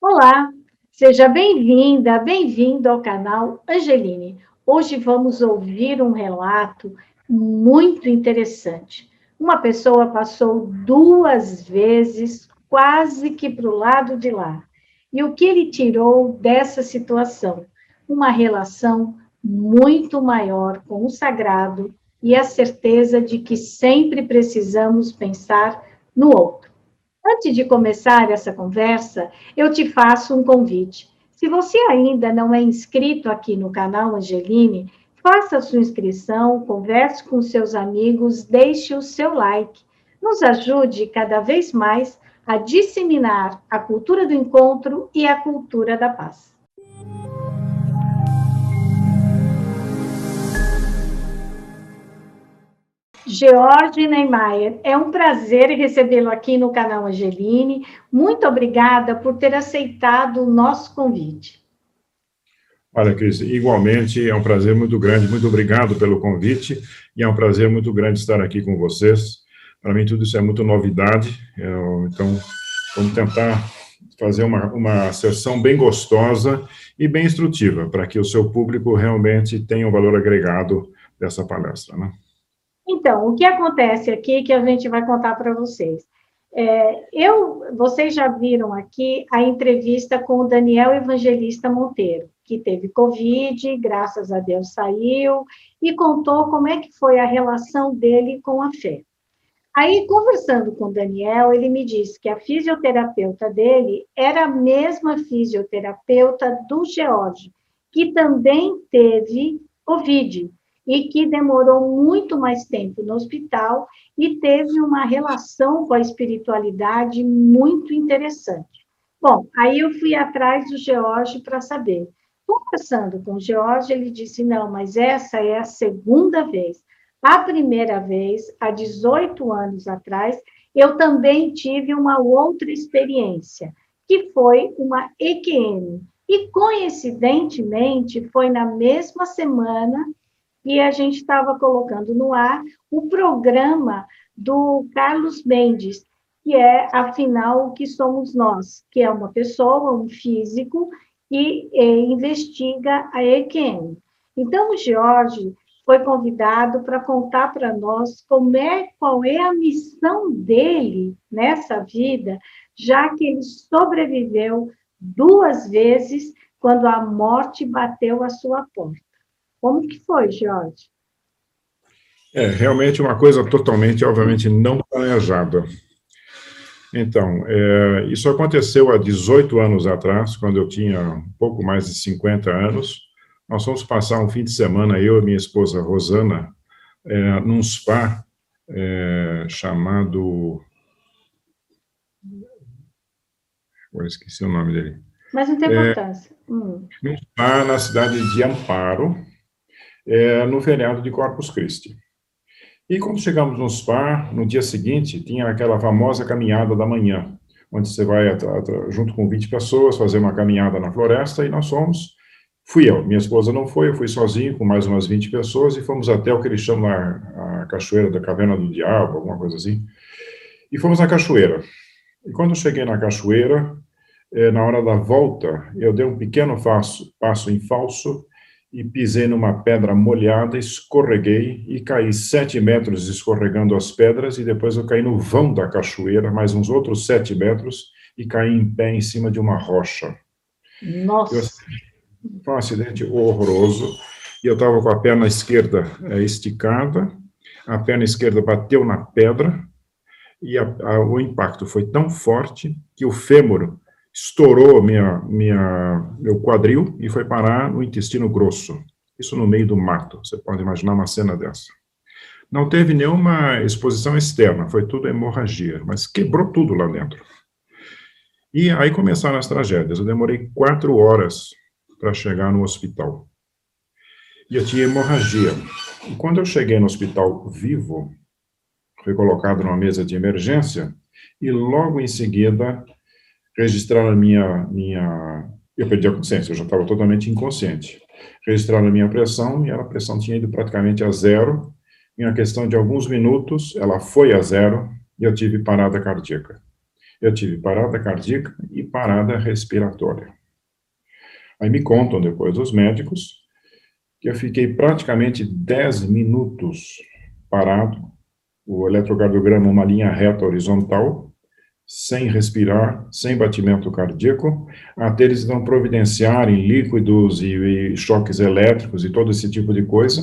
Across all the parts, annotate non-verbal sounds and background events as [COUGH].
Olá, seja bem-vinda, bem-vindo ao canal Angeline. Hoje vamos ouvir um relato muito interessante. Uma pessoa passou duas vezes quase que para o lado de lá. E o que ele tirou dessa situação? Uma relação muito maior com o sagrado e a certeza de que sempre precisamos pensar no outro. Antes de começar essa conversa, eu te faço um convite. Se você ainda não é inscrito aqui no canal Angeline, faça sua inscrição, converse com seus amigos, deixe o seu like. Nos ajude cada vez mais a disseminar a cultura do encontro e a cultura da paz. George Neymayer, é um prazer recebê-lo aqui no canal Angeline. Muito obrigada por ter aceitado o nosso convite. Olha, Cris, igualmente é um prazer muito grande. Muito obrigado pelo convite e é um prazer muito grande estar aqui com vocês. Para mim, tudo isso é muito novidade. Eu, então, vamos tentar fazer uma, uma sessão bem gostosa e bem instrutiva, para que o seu público realmente tenha o um valor agregado dessa palestra, né? Então, o que acontece aqui que a gente vai contar para vocês? É, eu, vocês já viram aqui a entrevista com o Daniel Evangelista Monteiro, que teve Covid, graças a Deus saiu, e contou como é que foi a relação dele com a fé. Aí, conversando com o Daniel, ele me disse que a fisioterapeuta dele era a mesma fisioterapeuta do George, que também teve Covid e que demorou muito mais tempo no hospital e teve uma relação com a espiritualidade muito interessante. Bom, aí eu fui atrás do George para saber. Conversando com o George, ele disse: não, mas essa é a segunda vez. A primeira vez, há 18 anos atrás, eu também tive uma outra experiência, que foi uma EQM. E, coincidentemente, foi na mesma semana e a gente estava colocando no ar o programa do Carlos Mendes, que é, afinal, o que somos nós, que é uma pessoa, um físico, e, e investiga a EQM. Então, o Jorge foi convidado para contar para nós como é, qual é a missão dele nessa vida, já que ele sobreviveu duas vezes quando a morte bateu à sua porta. Como que foi, Jorge? É realmente uma coisa totalmente, obviamente, não planejada. Então, é, isso aconteceu há 18 anos atrás, quando eu tinha um pouco mais de 50 anos. Nós fomos passar um fim de semana, eu e minha esposa Rosana, é, num spa é, chamado. Agora esqueci o nome dele. Mas não tem é, importância. Hum. Num spa na cidade de Amparo, é, no feriado de Corpus Christi. E quando chegamos no spa, no dia seguinte, tinha aquela famosa caminhada da manhã, onde você vai, junto com 20 pessoas, fazer uma caminhada na floresta, e nós fomos. Fui eu, minha esposa não foi, eu fui sozinho com mais umas 20 pessoas, e fomos até o que eles chamam a, a Cachoeira da Caverna do Diabo, alguma coisa assim. E fomos na cachoeira. E quando cheguei na cachoeira, eh, na hora da volta, eu dei um pequeno passo, passo em falso, e pisei numa pedra molhada, escorreguei e caí sete metros escorregando as pedras e depois eu caí no vão da cachoeira, mais uns outros sete metros e caí em pé em cima de uma rocha. Nossa! Eu, foi um acidente horroroso e eu estava com a perna esquerda é, esticada, a perna esquerda bateu na pedra e a, a, o impacto foi tão forte que o fêmur estourou minha, minha, meu quadril e foi parar no intestino grosso. Isso no meio do mato. Você pode imaginar uma cena dessa. Não teve nenhuma exposição externa, foi tudo hemorragia, mas quebrou tudo lá dentro. E aí começaram as tragédias. Eu demorei quatro horas para chegar no hospital. E eu tinha hemorragia. E quando eu cheguei no hospital vivo, fui colocado numa mesa de emergência, e logo em seguida registraram a minha, minha. Eu perdi a consciência, eu já estava totalmente inconsciente. Registraram a minha pressão e a pressão tinha ido praticamente a zero. Em uma questão de alguns minutos, ela foi a zero e eu tive parada cardíaca. Eu tive parada cardíaca e parada respiratória. Aí me contam depois os médicos que eu fiquei praticamente 10 minutos parado, o eletrocardiograma uma linha reta horizontal, sem respirar, sem batimento cardíaco, até eles não providenciarem líquidos e, e, choques elétricos e todo esse tipo de coisa.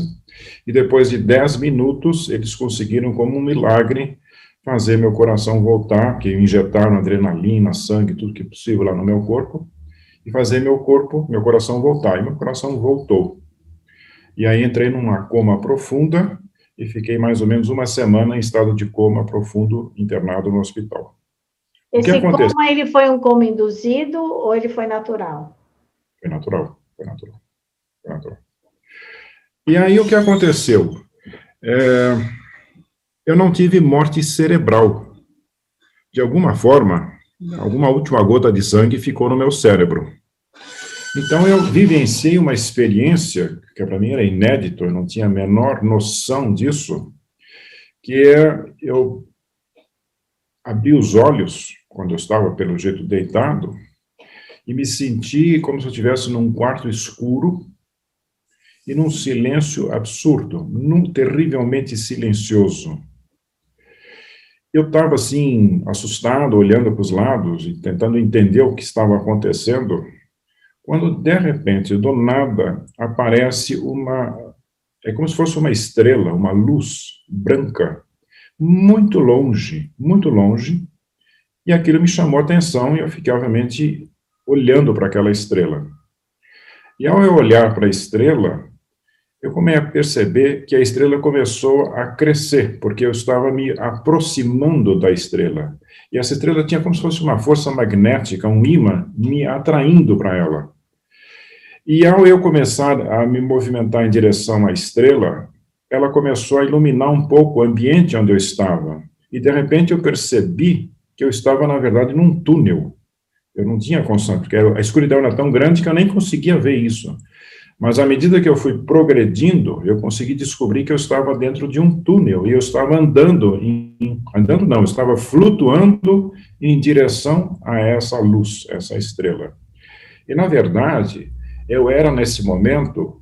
E depois de 10 minutos, eles conseguiram, como um milagre, fazer meu coração voltar, que injetaram adrenalina, sangue, tudo que é possível lá no meu corpo, e fazer meu corpo, meu coração voltar. E meu coração voltou. E aí entrei numa coma profunda e fiquei mais ou menos uma semana em estado de coma profundo internado no hospital. Esse coma, ele foi um coma induzido ou ele foi natural? Foi natural, foi natural, foi natural. E aí o que aconteceu? É, eu não tive morte cerebral. De alguma forma, alguma última gota de sangue ficou no meu cérebro. Então eu vivenciei uma experiência que para mim era inédito, eu não tinha a menor noção disso, que é eu abri os olhos quando eu estava pelo jeito deitado e me senti como se eu estivesse num quarto escuro e num silêncio absurdo, num terrivelmente silencioso. Eu estava assim assustado, olhando para os lados e tentando entender o que estava acontecendo quando, de repente, do nada, aparece uma. É como se fosse uma estrela, uma luz branca, muito longe, muito longe, e aquilo me chamou a atenção e eu fiquei, obviamente, olhando para aquela estrela. E ao eu olhar para a estrela, eu comecei a perceber que a estrela começou a crescer, porque eu estava me aproximando da estrela. E essa estrela tinha como se fosse uma força magnética, um imã, me atraindo para ela. E ao eu começar a me movimentar em direção à estrela, ela começou a iluminar um pouco o ambiente onde eu estava. E de repente eu percebi que eu estava, na verdade, num túnel. Eu não tinha consciência, porque a escuridão era tão grande que eu nem conseguia ver isso. Mas à medida que eu fui progredindo, eu consegui descobrir que eu estava dentro de um túnel e eu estava andando, em, andando não, eu estava flutuando em direção a essa luz, essa estrela. E na verdade, eu era nesse momento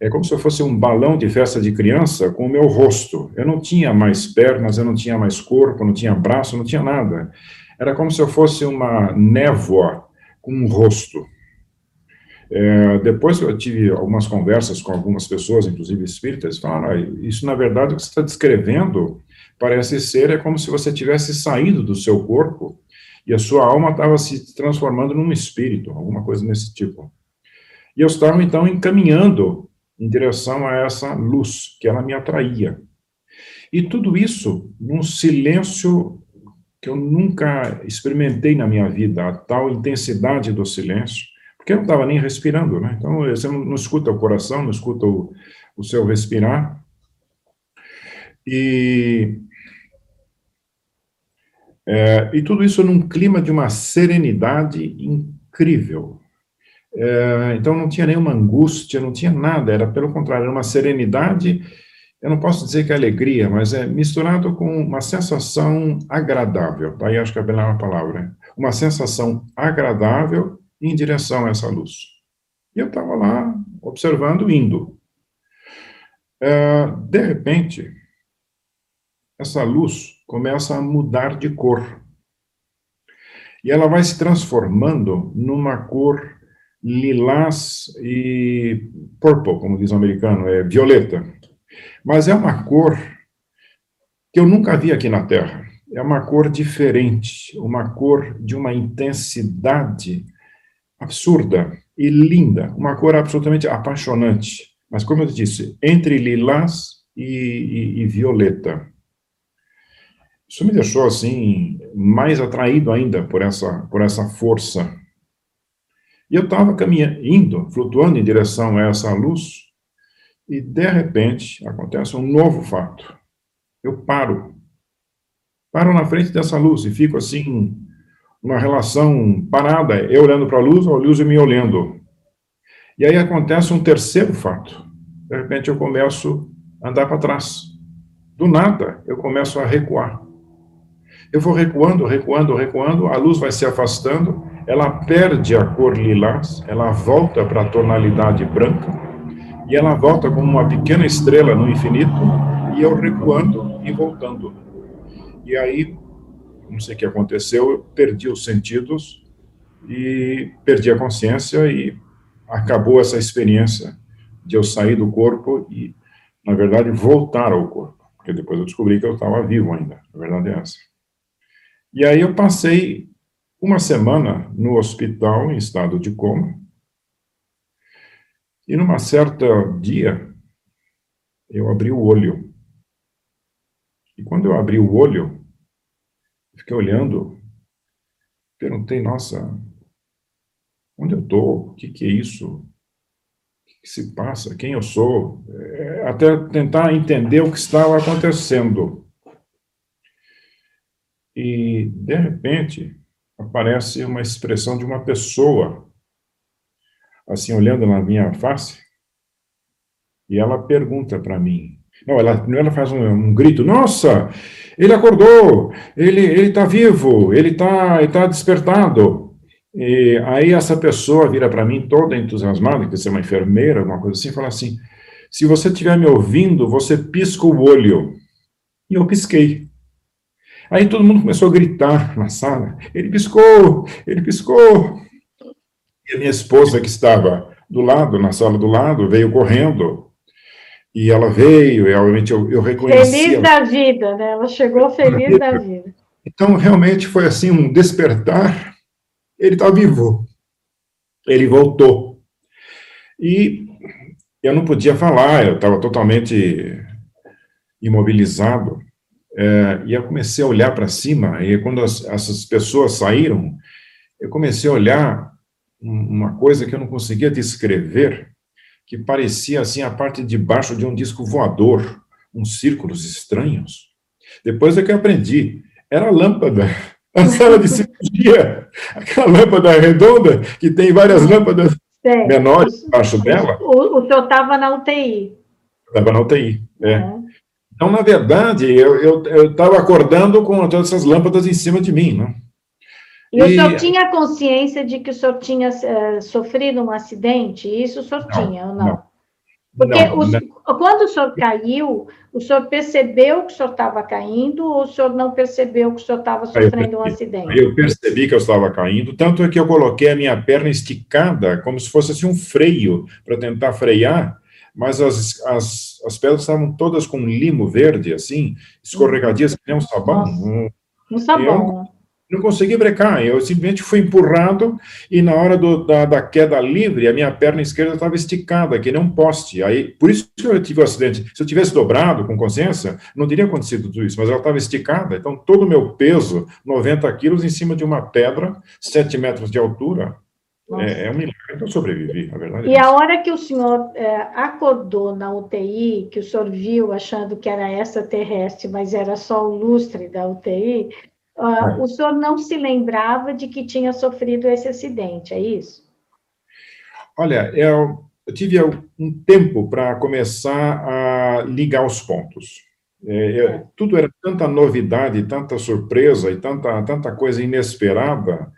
é como se eu fosse um balão de festa de criança com o meu rosto. Eu não tinha mais pernas, eu não tinha mais corpo, não tinha braço, não tinha nada. Era como se eu fosse uma névoa com um rosto. É, depois eu tive algumas conversas com algumas pessoas, inclusive espíritas, falaram, ah, isso na verdade o que você está descrevendo parece ser é como se você tivesse saído do seu corpo e a sua alma estava se transformando num espírito, alguma coisa nesse tipo. E eu estava, então, encaminhando em direção a essa luz, que ela me atraía. E tudo isso num silêncio que eu nunca experimentei na minha vida, a tal intensidade do silêncio, porque eu não estava nem respirando, né? Então, você não, não escuta o coração, não escuta o, o seu respirar. E, é, e tudo isso num clima de uma serenidade incrível. É, então não tinha nenhuma angústia, não tinha nada, era pelo contrário, era uma serenidade, eu não posso dizer que é alegria, mas é misturado com uma sensação agradável, daí acho que é a melhor palavra, uma sensação agradável em direção a essa luz. E eu estava lá observando, indo. É, de repente, essa luz começa a mudar de cor. E ela vai se transformando numa cor lilás e purple, como diz o americano, é violeta. Mas é uma cor que eu nunca vi aqui na Terra. É uma cor diferente, uma cor de uma intensidade absurda e linda, uma cor absolutamente apaixonante. Mas, como eu disse, entre lilás e, e, e violeta. Isso me deixou, assim, mais atraído ainda por essa, por essa força e eu estava caminhando, indo, flutuando em direção a essa luz, e de repente acontece um novo fato. Eu paro. Paro na frente dessa luz e fico assim, uma relação parada, eu olhando para a luz, a luz me olhando. E aí acontece um terceiro fato. De repente eu começo a andar para trás. Do nada, eu começo a recuar. eu vou recuando, recuando, recuando, a luz vai se afastando, ela perde a cor lilás, ela volta para a tonalidade branca, e ela volta como uma pequena estrela no infinito, e eu recuando e voltando. E aí, não sei o que aconteceu, eu perdi os sentidos e perdi a consciência e acabou essa experiência de eu sair do corpo e, na verdade, voltar ao corpo. Porque depois eu descobri que eu estava vivo ainda. A verdade é essa. E aí eu passei uma semana no hospital em estado de coma. E numa certa dia, eu abri o olho. E quando eu abri o olho, fiquei olhando, perguntei, nossa, onde eu estou? O que, que é isso? O que, se passa? Quem eu sou? É, até tentar entender o que estava acontecendo. E, de repente, aparece uma expressão de uma pessoa, assim, olhando na minha face, e ela pergunta para mim. Não, ela, ela faz um, um, grito: Nossa, ele acordou, ele está vivo, ele está ele tá despertado. E aí essa pessoa vira para mim toda entusiasmada, que é uma enfermeira, uma coisa assim, e fala assim: Se você estiver me ouvindo, você pisca o olho. E eu pisquei. Aí todo mundo começou a gritar na sala: Ele piscou, ele piscou. E a minha esposa, que estava do lado, na sala do lado, veio correndo. E ela veio, e realmente eu, eu reconheci. Feliz ela. da vida, né? Ela chegou feliz da vida. Então, realmente foi assim um despertar. Ele está vivo. Ele voltou. E eu não podia falar, eu estava totalmente imobilizado. É, e eu comecei a olhar para cima, e quando as, essas pessoas saíram, eu comecei a olhar uma coisa que eu não conseguia descrever, que parecia assim a parte de baixo de um disco voador, uns círculos estranhos. Depois é que eu aprendi, era a lâmpada, [LAUGHS] a sala de cirurgia, aquela lâmpada redonda que tem várias lâmpadas menores embaixo dela. O, o senhor estava na UTI. Estava na UTI, é. é. Então, na verdade, eu estava acordando com todas essas lâmpadas em cima de mim, né? E, e, o senhor tinha consciência de que o senhor tinha uh, sofrido um acidente? Isso o senhor não, tinha ou não? não. Porque não, os, quando o senhor caiu, o senhor percebeu que o senhor estava caindo ou o senhor não percebeu que o senhor estava sofrendo um acidente? Eu percebi que eu estava caindo, tanto é que eu coloquei a minha perna esticada, como se fosse assim, um freio, para tentar frear, mas as, as, as pedras estavam todas com limo verde, assim, escorregadias, que nem um sabão. Um, um sabão, né? não consegui brecar, eu simplesmente fui empurrado e na hora do, da, da, queda livre, a minha perna esquerda estava esticada, que nem um poste. Aí, por isso que eu tive o um acidente. Se eu tivesse dobrado com consciência, não teria acontecido tudo isso, mas ela estava esticada. Então, todo o meu peso, 90 quilos, em cima de uma pedra, 7 metros de altura, é, é, um milagre. Então, eu sobrevivi, a verdade. É e a hora que o senhor é, acordou na UTI, que o senhor viu achando que era extraterrestre, mas era só o lustre da UTI, Uh, o senhor não se lembrava de que tinha sofrido esse acidente, é isso? Olha, eu, eu tive um tempo para começar a ligar os pontos. É, é. Tudo era tanta novidade, tanta surpresa e tanta, tanta coisa inesperada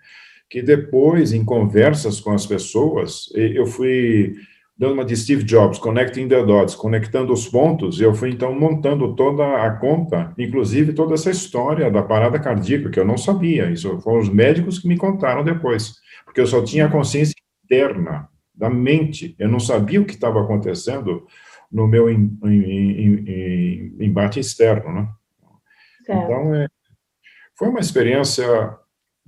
que depois, em conversas com as pessoas, eu fui dando uma de Steve Jobs, Connecting the Dots, conectando os pontos, e eu fui então montando toda a conta, inclusive toda essa história da parada cardíaca, que eu não sabia, isso foram os médicos que me contaram depois, porque eu só tinha a consciência interna, da mente, eu não sabia o que estava acontecendo no meu em, em, em, embate externo, né? Certo. Então, é, foi uma experiência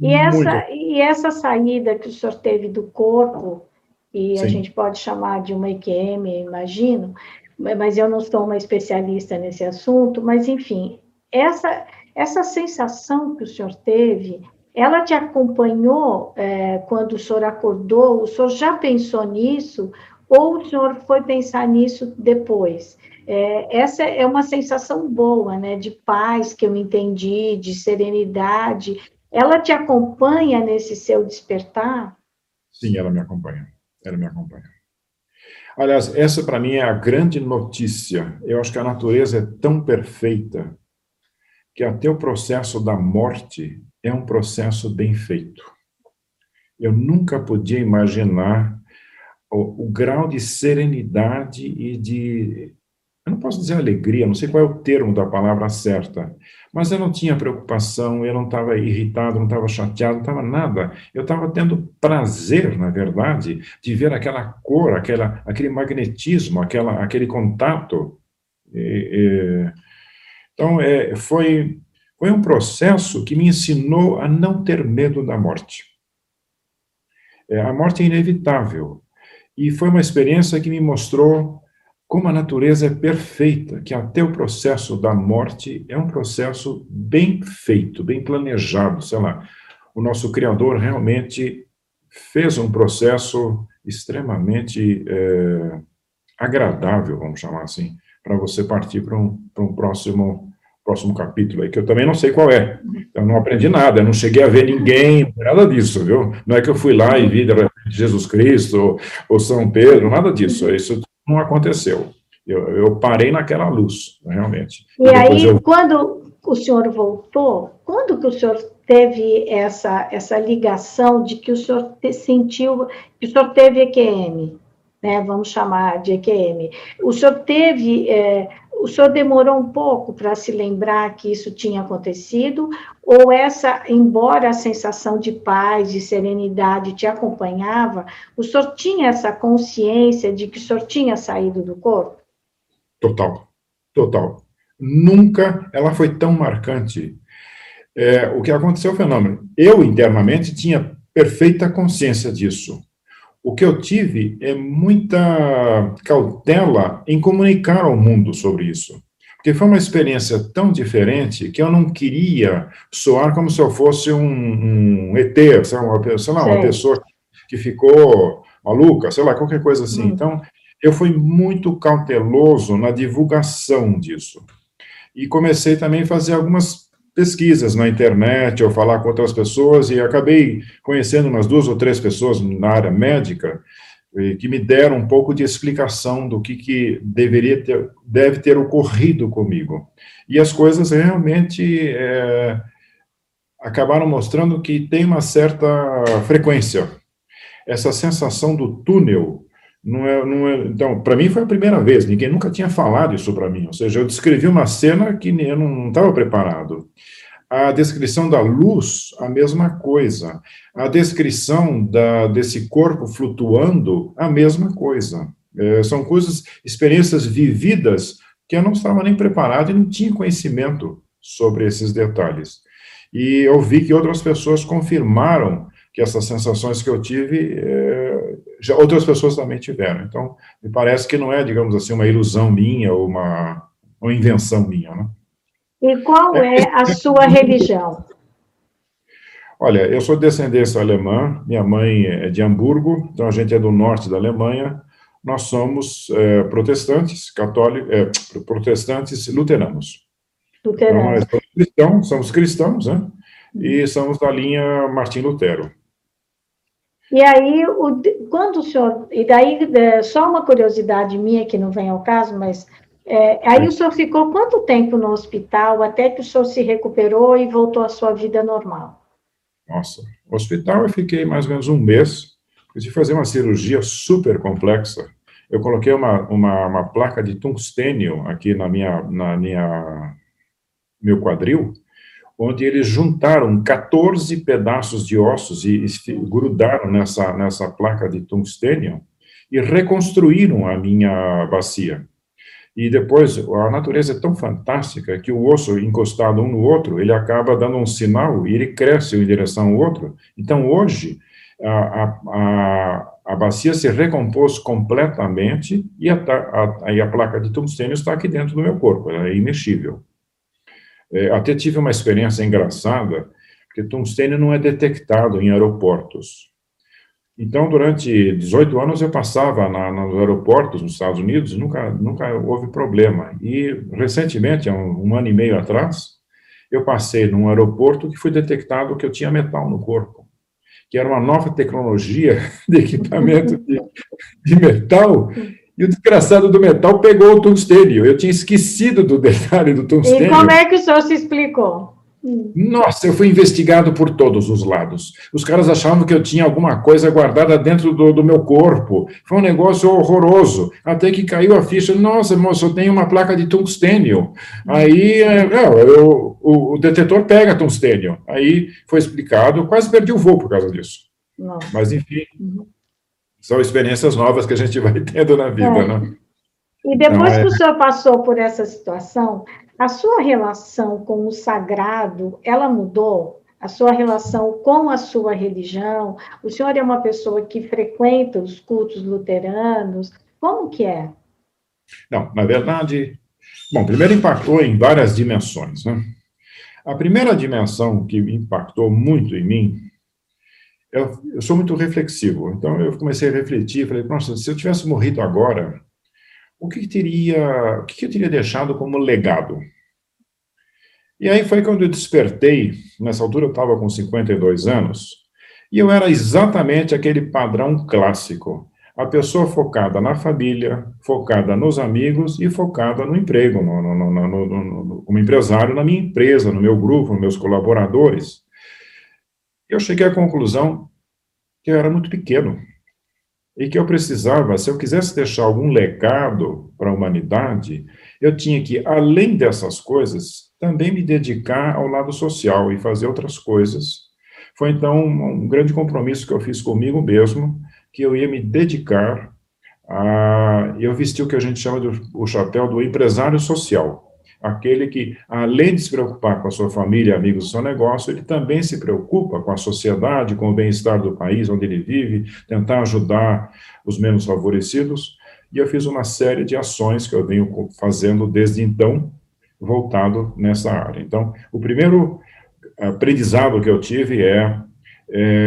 e essa, e essa saída que o senhor teve do corpo, e Sim. a gente pode chamar de uma EQM, imagino, mas eu não sou uma especialista nesse assunto, mas enfim, essa, essa sensação que o senhor teve, ela te acompanhou é, quando o senhor acordou? O senhor já pensou nisso? Ou o senhor foi pensar nisso depois? É, essa é uma sensação boa, né, de paz que eu entendi, de serenidade. Ela te acompanha nesse seu despertar? Sim, ela me acompanha ela me acompanha. Aliás, essa para mim é a grande notícia. Eu acho que a natureza é tão perfeita que até o processo da morte é um processo bem feito. Eu nunca podia imaginar o, o grau de serenidade e de eu não posso dizer alegria, não sei qual é o termo da palavra certa, mas eu não tinha preocupação, eu não estava irritado, não estava chateado, não estava nada. Eu estava tendo prazer, na verdade, de ver aquela cor, aquela, aquele magnetismo, aquela, aquele contato. E, e, então, é, foi, foi um processo que me ensinou a não ter medo da morte. É, a morte é inevitável. E foi uma experiência que me mostrou como a natureza é perfeita, que até o processo da morte é um processo bem feito, bem planejado, sei lá. O nosso Criador realmente fez um processo extremamente é, agradável, vamos chamar assim, para você partir para um, um próximo, próximo capítulo aí, que eu também não sei qual é. Eu não aprendi nada, eu não cheguei a ver ninguém, nada disso, viu? Não é que eu fui lá e vi de Jesus Cristo ou, ou São Pedro, nada disso. Isso não aconteceu. Eu, eu parei naquela luz, realmente. E, e aí, eu... quando o senhor voltou, quando que o senhor teve essa, essa ligação de que o senhor te, sentiu, que o senhor teve EQM, né, vamos chamar de EQM. O senhor teve, é, o senhor demorou um pouco para se lembrar que isso tinha acontecido, ou essa, embora a sensação de paz, de serenidade te acompanhava, o senhor tinha essa consciência de que o senhor tinha saído do corpo? Total, total. Nunca ela foi tão marcante. É, o que aconteceu é o fenômeno. Eu, internamente, tinha perfeita consciência disso. O que eu tive é muita cautela em comunicar ao mundo sobre isso. Porque foi uma experiência tão diferente que eu não queria soar como se eu fosse um, um ET, sei lá, uma, sei lá, uma pessoa que ficou maluca, sei lá, qualquer coisa assim. Hum. Então, eu fui muito cauteloso na divulgação disso. E comecei também a fazer algumas pesquisas na internet, ou falar com outras pessoas, e acabei conhecendo umas duas ou três pessoas na área médica que me deram um pouco de explicação do que, que deveria ter, deve ter ocorrido comigo. E as coisas realmente é, acabaram mostrando que tem uma certa frequência. Essa sensação do túnel não é, não é, então, para mim foi a primeira vez, ninguém nunca tinha falado isso para mim. Ou seja, eu descrevi uma cena que eu não estava preparado. A descrição da luz, a mesma coisa. A descrição da, desse corpo flutuando, a mesma coisa. É, são coisas, experiências vividas que eu não estava nem preparado e não tinha conhecimento sobre esses detalhes. E eu vi que outras pessoas confirmaram que essas sensações que eu tive, é, já outras pessoas também tiveram. Então, me parece que não é, digamos assim, uma ilusão minha ou uma, uma invenção minha, né? E qual é a sua religião? Olha, eu sou de descendência alemã, minha mãe é de Hamburgo, então a gente é do norte da Alemanha. Nós somos é, protestantes, católicos, é, protestantes luteranos. Luteranos. Então, nós somos cristãos, somos cristãos, né? E somos da linha Martim Lutero. E aí, o, quando o senhor. E daí, é, só uma curiosidade minha que não vem ao caso, mas. É, aí o senhor ficou quanto tempo no hospital até que o senhor se recuperou e voltou à sua vida normal? Nossa, no hospital eu fiquei mais ou menos um mês. Preciso fazer uma cirurgia super complexa. Eu coloquei uma, uma, uma placa de tungstênio aqui na minha, na minha meu quadril, onde eles juntaram 14 pedaços de ossos e, e grudaram nessa, nessa placa de tungstênio e reconstruíram a minha bacia. E depois, a natureza é tão fantástica que o osso encostado um no outro, ele acaba dando um sinal e ele cresce em direção ao outro. Então, hoje, a, a, a bacia se recompôs completamente e a, a, a placa de tungstênio está aqui dentro do meu corpo, ela é imexível. É, até tive uma experiência engraçada, porque tungstênio não é detectado em aeroportos. Então, durante 18 anos, eu passava na, nos aeroportos nos Estados Unidos nunca, nunca houve problema. E, recentemente, há um, um ano e meio atrás, eu passei num aeroporto que foi detectado que eu tinha metal no corpo, que era uma nova tecnologia [LAUGHS] de equipamento de, de metal E o desgraçado do metal pegou o tungstênio. Eu tinha esquecido do detalhe do tungstênio. E como é que o senhor se explicou? Nossa, eu fui investigado por todos os lados. Os caras achavam que eu tinha alguma coisa guardada dentro do, do meu corpo. Foi um negócio horroroso. Até que caiu a ficha. Nossa, moço, eu tenho uma placa de tungstênio. Aí é, eu, o, o, detetor pega tungstênio. Aí foi explicado. Quase perdi o voo por causa disso. Nossa. Mas, enfim, uhum. São experiências novas que a gente vai tendo na vida, é. né? E depois que o senhor passou por essa situação, a sua relação com o sagrado, ela mudou? A sua relação com a sua religião? O senhor é uma pessoa que frequenta os cultos luteranos? Como que é? Não, na verdade, bom, primeiro impactou em várias dimensões, né? A primeira dimensão que impactou muito em mim, eu, eu sou muito reflexivo, então eu comecei a refletir, falei, nossa, se eu tivesse morrido agora, o que, teria, o que eu teria deixado como legado? E aí foi quando eu despertei, nessa altura eu estava com 52 anos, e eu era exatamente aquele padrão clássico. A pessoa focada na família, focada nos amigos e focada no emprego, no, no, no, como empresário na minha empresa, no meu grupo, nos meus colaboradores. Eu cheguei à conclusão que eu era muito pequeno e que eu precisava, se eu quisesse deixar algum legado para a humanidade, eu tinha que, além dessas coisas, também me dedicar ao lado social e fazer outras coisas. Foi então um grande compromisso que eu fiz comigo mesmo, que eu ia me dedicar a. Eu vesti o que a gente chama de o chapéu do empresário social aquele que, além de se preocupar com a sua família, amigos do seu negócio, ele também se preocupa com a sociedade, com o bem-estar do país onde ele vive, tentar ajudar os menos favorecidos. E eu fiz uma série de ações que eu venho fazendo desde então, voltado nessa área. Então, o primeiro aprendizado que eu tive é,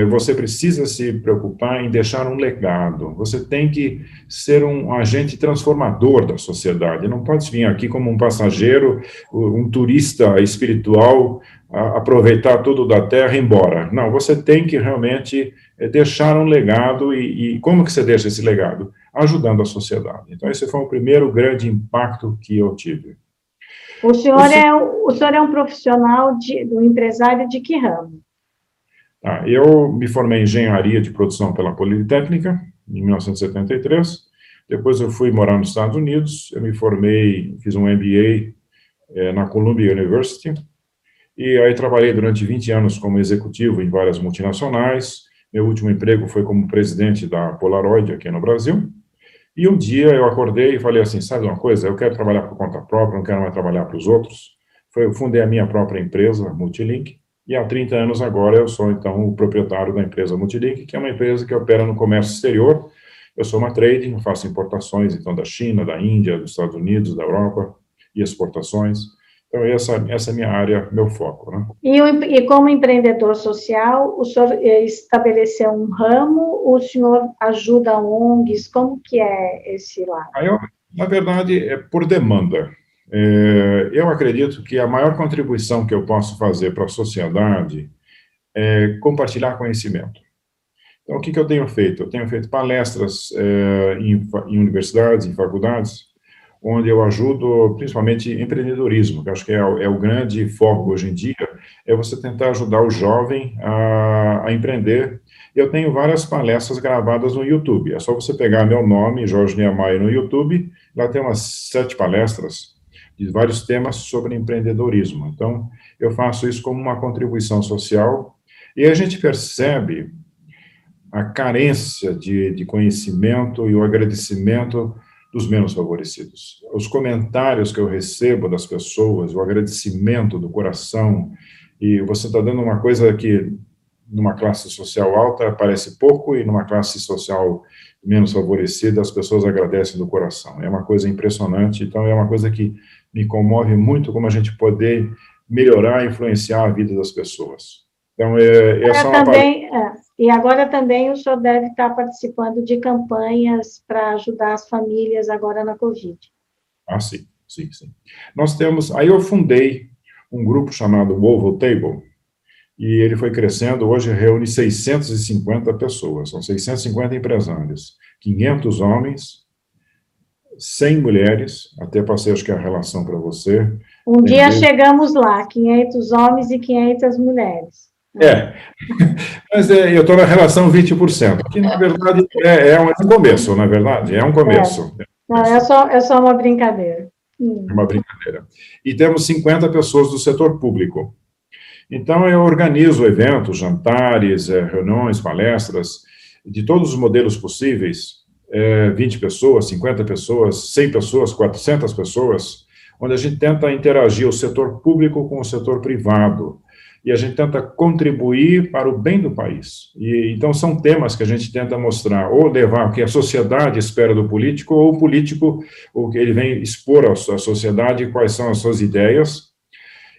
você precisa se preocupar em deixar um legado. Você tem que ser um agente transformador da sociedade. Não pode vir aqui como um passageiro, um turista espiritual, aproveitar tudo da terra e ir embora. Não, você tem que realmente é, deixar um legado. E, e como que você deixa esse legado? Ajudando a sociedade. Então, esse foi o primeiro grande impacto que eu tive. O senhor, o senhor... é, o senhor é um profissional, de, um empresário de que ramo? Ah, eu me formei em engenharia de produção pela Politécnica, em 1973. Depois eu fui morar nos Estados Unidos. Eu me formei, fiz um MBA é, na Columbia University. E aí trabalhei durante 20 anos como executivo em várias multinacionais. Meu último emprego foi como presidente da Polaroid aqui no Brasil. E um dia eu acordei e falei assim, sabe uma coisa, eu quero trabalhar por conta própria, não quero mais trabalhar para os outros. Foi, eu fundei a minha própria empresa, Multilink, e há 30 anos agora eu sou, então, o proprietário da empresa Multilink, que é uma empresa que opera no comércio exterior. Eu sou uma trading, faço importações, então, da China, da Índia, dos Estados Unidos, da Europa, e exportações. Então, essa, essa é a minha área, meu foco. Né? E, e, como empreendedor social, o senhor eh, estabeleceu um ramo, o senhor ajuda ONGs, como que é esse lado? Eu, na verdade, é por demanda. É, eu acredito que a maior contribuição que eu posso fazer para a sociedade é compartilhar conhecimento. Então, o que, que eu tenho feito? Eu tenho feito palestras é, em, em, universidades, em faculdades, onde eu ajudo principalmente empreendedorismo, que acho que é, é, o grande foco hoje em dia, é você tentar ajudar o jovem a, a empreender. Eu tenho várias palestras gravadas no YouTube. É só você pegar meu nome, Jorge Niemeyer, no YouTube, lá tem umas sete palestras de vários temas sobre empreendedorismo. Então, eu faço isso como uma contribuição social e a gente percebe a carência de, de conhecimento e o agradecimento dos menos favorecidos. Os comentários que eu recebo das pessoas, o agradecimento do coração, e você está dando uma coisa que numa classe social alta parece pouco e numa classe social menos favorecida as pessoas agradecem do coração. É uma coisa impressionante, então é uma coisa que me comove muito como a gente poder melhorar e influenciar a vida das pessoas. Então, é, essa é uma também, é, E agora também o senhor deve estar participando de campanhas para ajudar as famílias agora na Covid. Ah, sim, sim, sim. Nós temos, aí eu fundei um grupo chamado Oval Table, e ele foi crescendo, hoje reúne 650 pessoas, são 650 empresários, 500 homens 100 mulheres, até passei, acho que é a relação para você. Um dia chegamos lá, 500 homens e 500 mulheres. É, [LAUGHS] mas é, eu estou na relação 20%, que na verdade é, é, um começo, na verdade, é um começo. É. Não, é só, é só uma brincadeira. É uma brincadeira. E temos 50 pessoas do setor público. Então, eu organizo eventos, jantares, é, reuniões, palestras, de todos os modelos possíveis, é, 20 pessoas, 50 pessoas, 100 pessoas, 400 pessoas, onde a gente tenta interagir o setor público com o setor privado, e a gente tenta contribuir para o bem do país. E então são temas que a gente tenta mostrar ou levar o que a sociedade espera do político ou o político o que ele vem expor à sociedade quais são as suas ideias.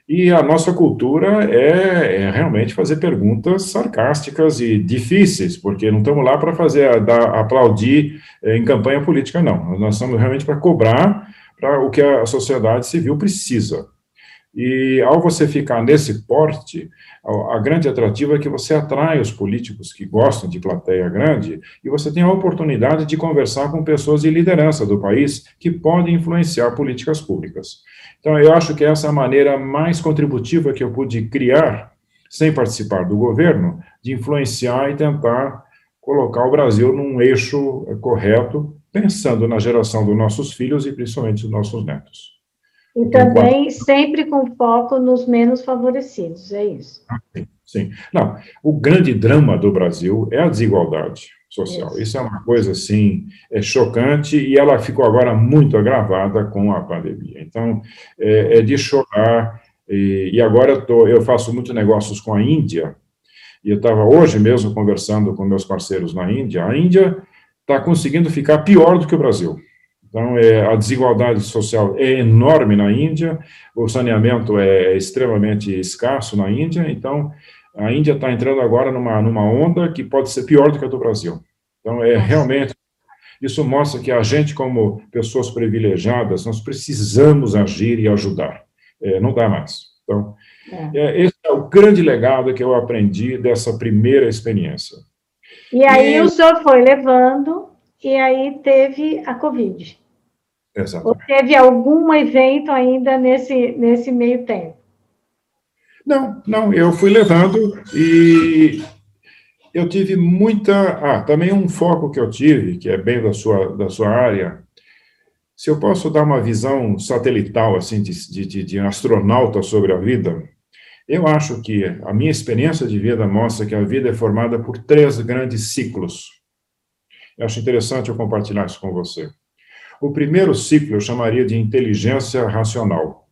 E a nossa cultura é, é realmente fazer perguntas sarcásticas e difíceis, porque não estamos lá para fazer dar, aplaudir é, em campanha política, não. Nós estamos realmente para cobrar para o que a sociedade civil precisa. E ao você ficar nesse porte, a, grande atrativa é que você atrai os políticos que gostam de plateia grande e você tem a oportunidade de conversar com pessoas de liderança do país que podem influenciar políticas públicas. Então, eu acho que essa é a maneira mais contributiva que eu pude criar, sem participar do governo, de influenciar e tentar colocar o Brasil num eixo correto, pensando na geração dos nossos filhos e principalmente dos nossos netos. E também sempre com foco nos menos favorecidos, é isso. Ah, sim, sim. Não, o grande drama do Brasil é a desigualdade social. Isso, isso é uma coisa, assim, é chocante e ela ficou agora muito agravada com a pandemia. Então, é, é de chorar. E, e agora eu, tô, eu faço muitos negócios com a Índia, e eu estava hoje mesmo conversando com meus parceiros na Índia. A Índia está conseguindo ficar pior do que o Brasil. Então, é, a desigualdade social é enorme na Índia, o saneamento é extremamente escasso na Índia, então, a Índia está entrando agora numa, numa onda que pode ser pior do que a do Brasil. Então, é realmente, isso mostra que a gente, como pessoas privilegiadas, nós precisamos agir e ajudar. É, não dá mais. Então, é. é. esse é o grande legado que eu aprendi dessa primeira experiência. E aí e... o senhor foi levando, e aí teve a Covid. Exatamente. Ou teve algum evento ainda nesse, nesse meio tempo? Não, não, eu fui levando e eu tive muita. Ah, também um foco que eu tive, que é bem da sua, da sua área. Se eu posso dar uma visão satelital, assim, de, de, de astronauta sobre a vida, eu acho que a minha experiência de vida mostra que a vida é formada por três grandes ciclos. Eu acho interessante eu compartilhar isso com você. O primeiro ciclo eu chamaria de inteligência racional.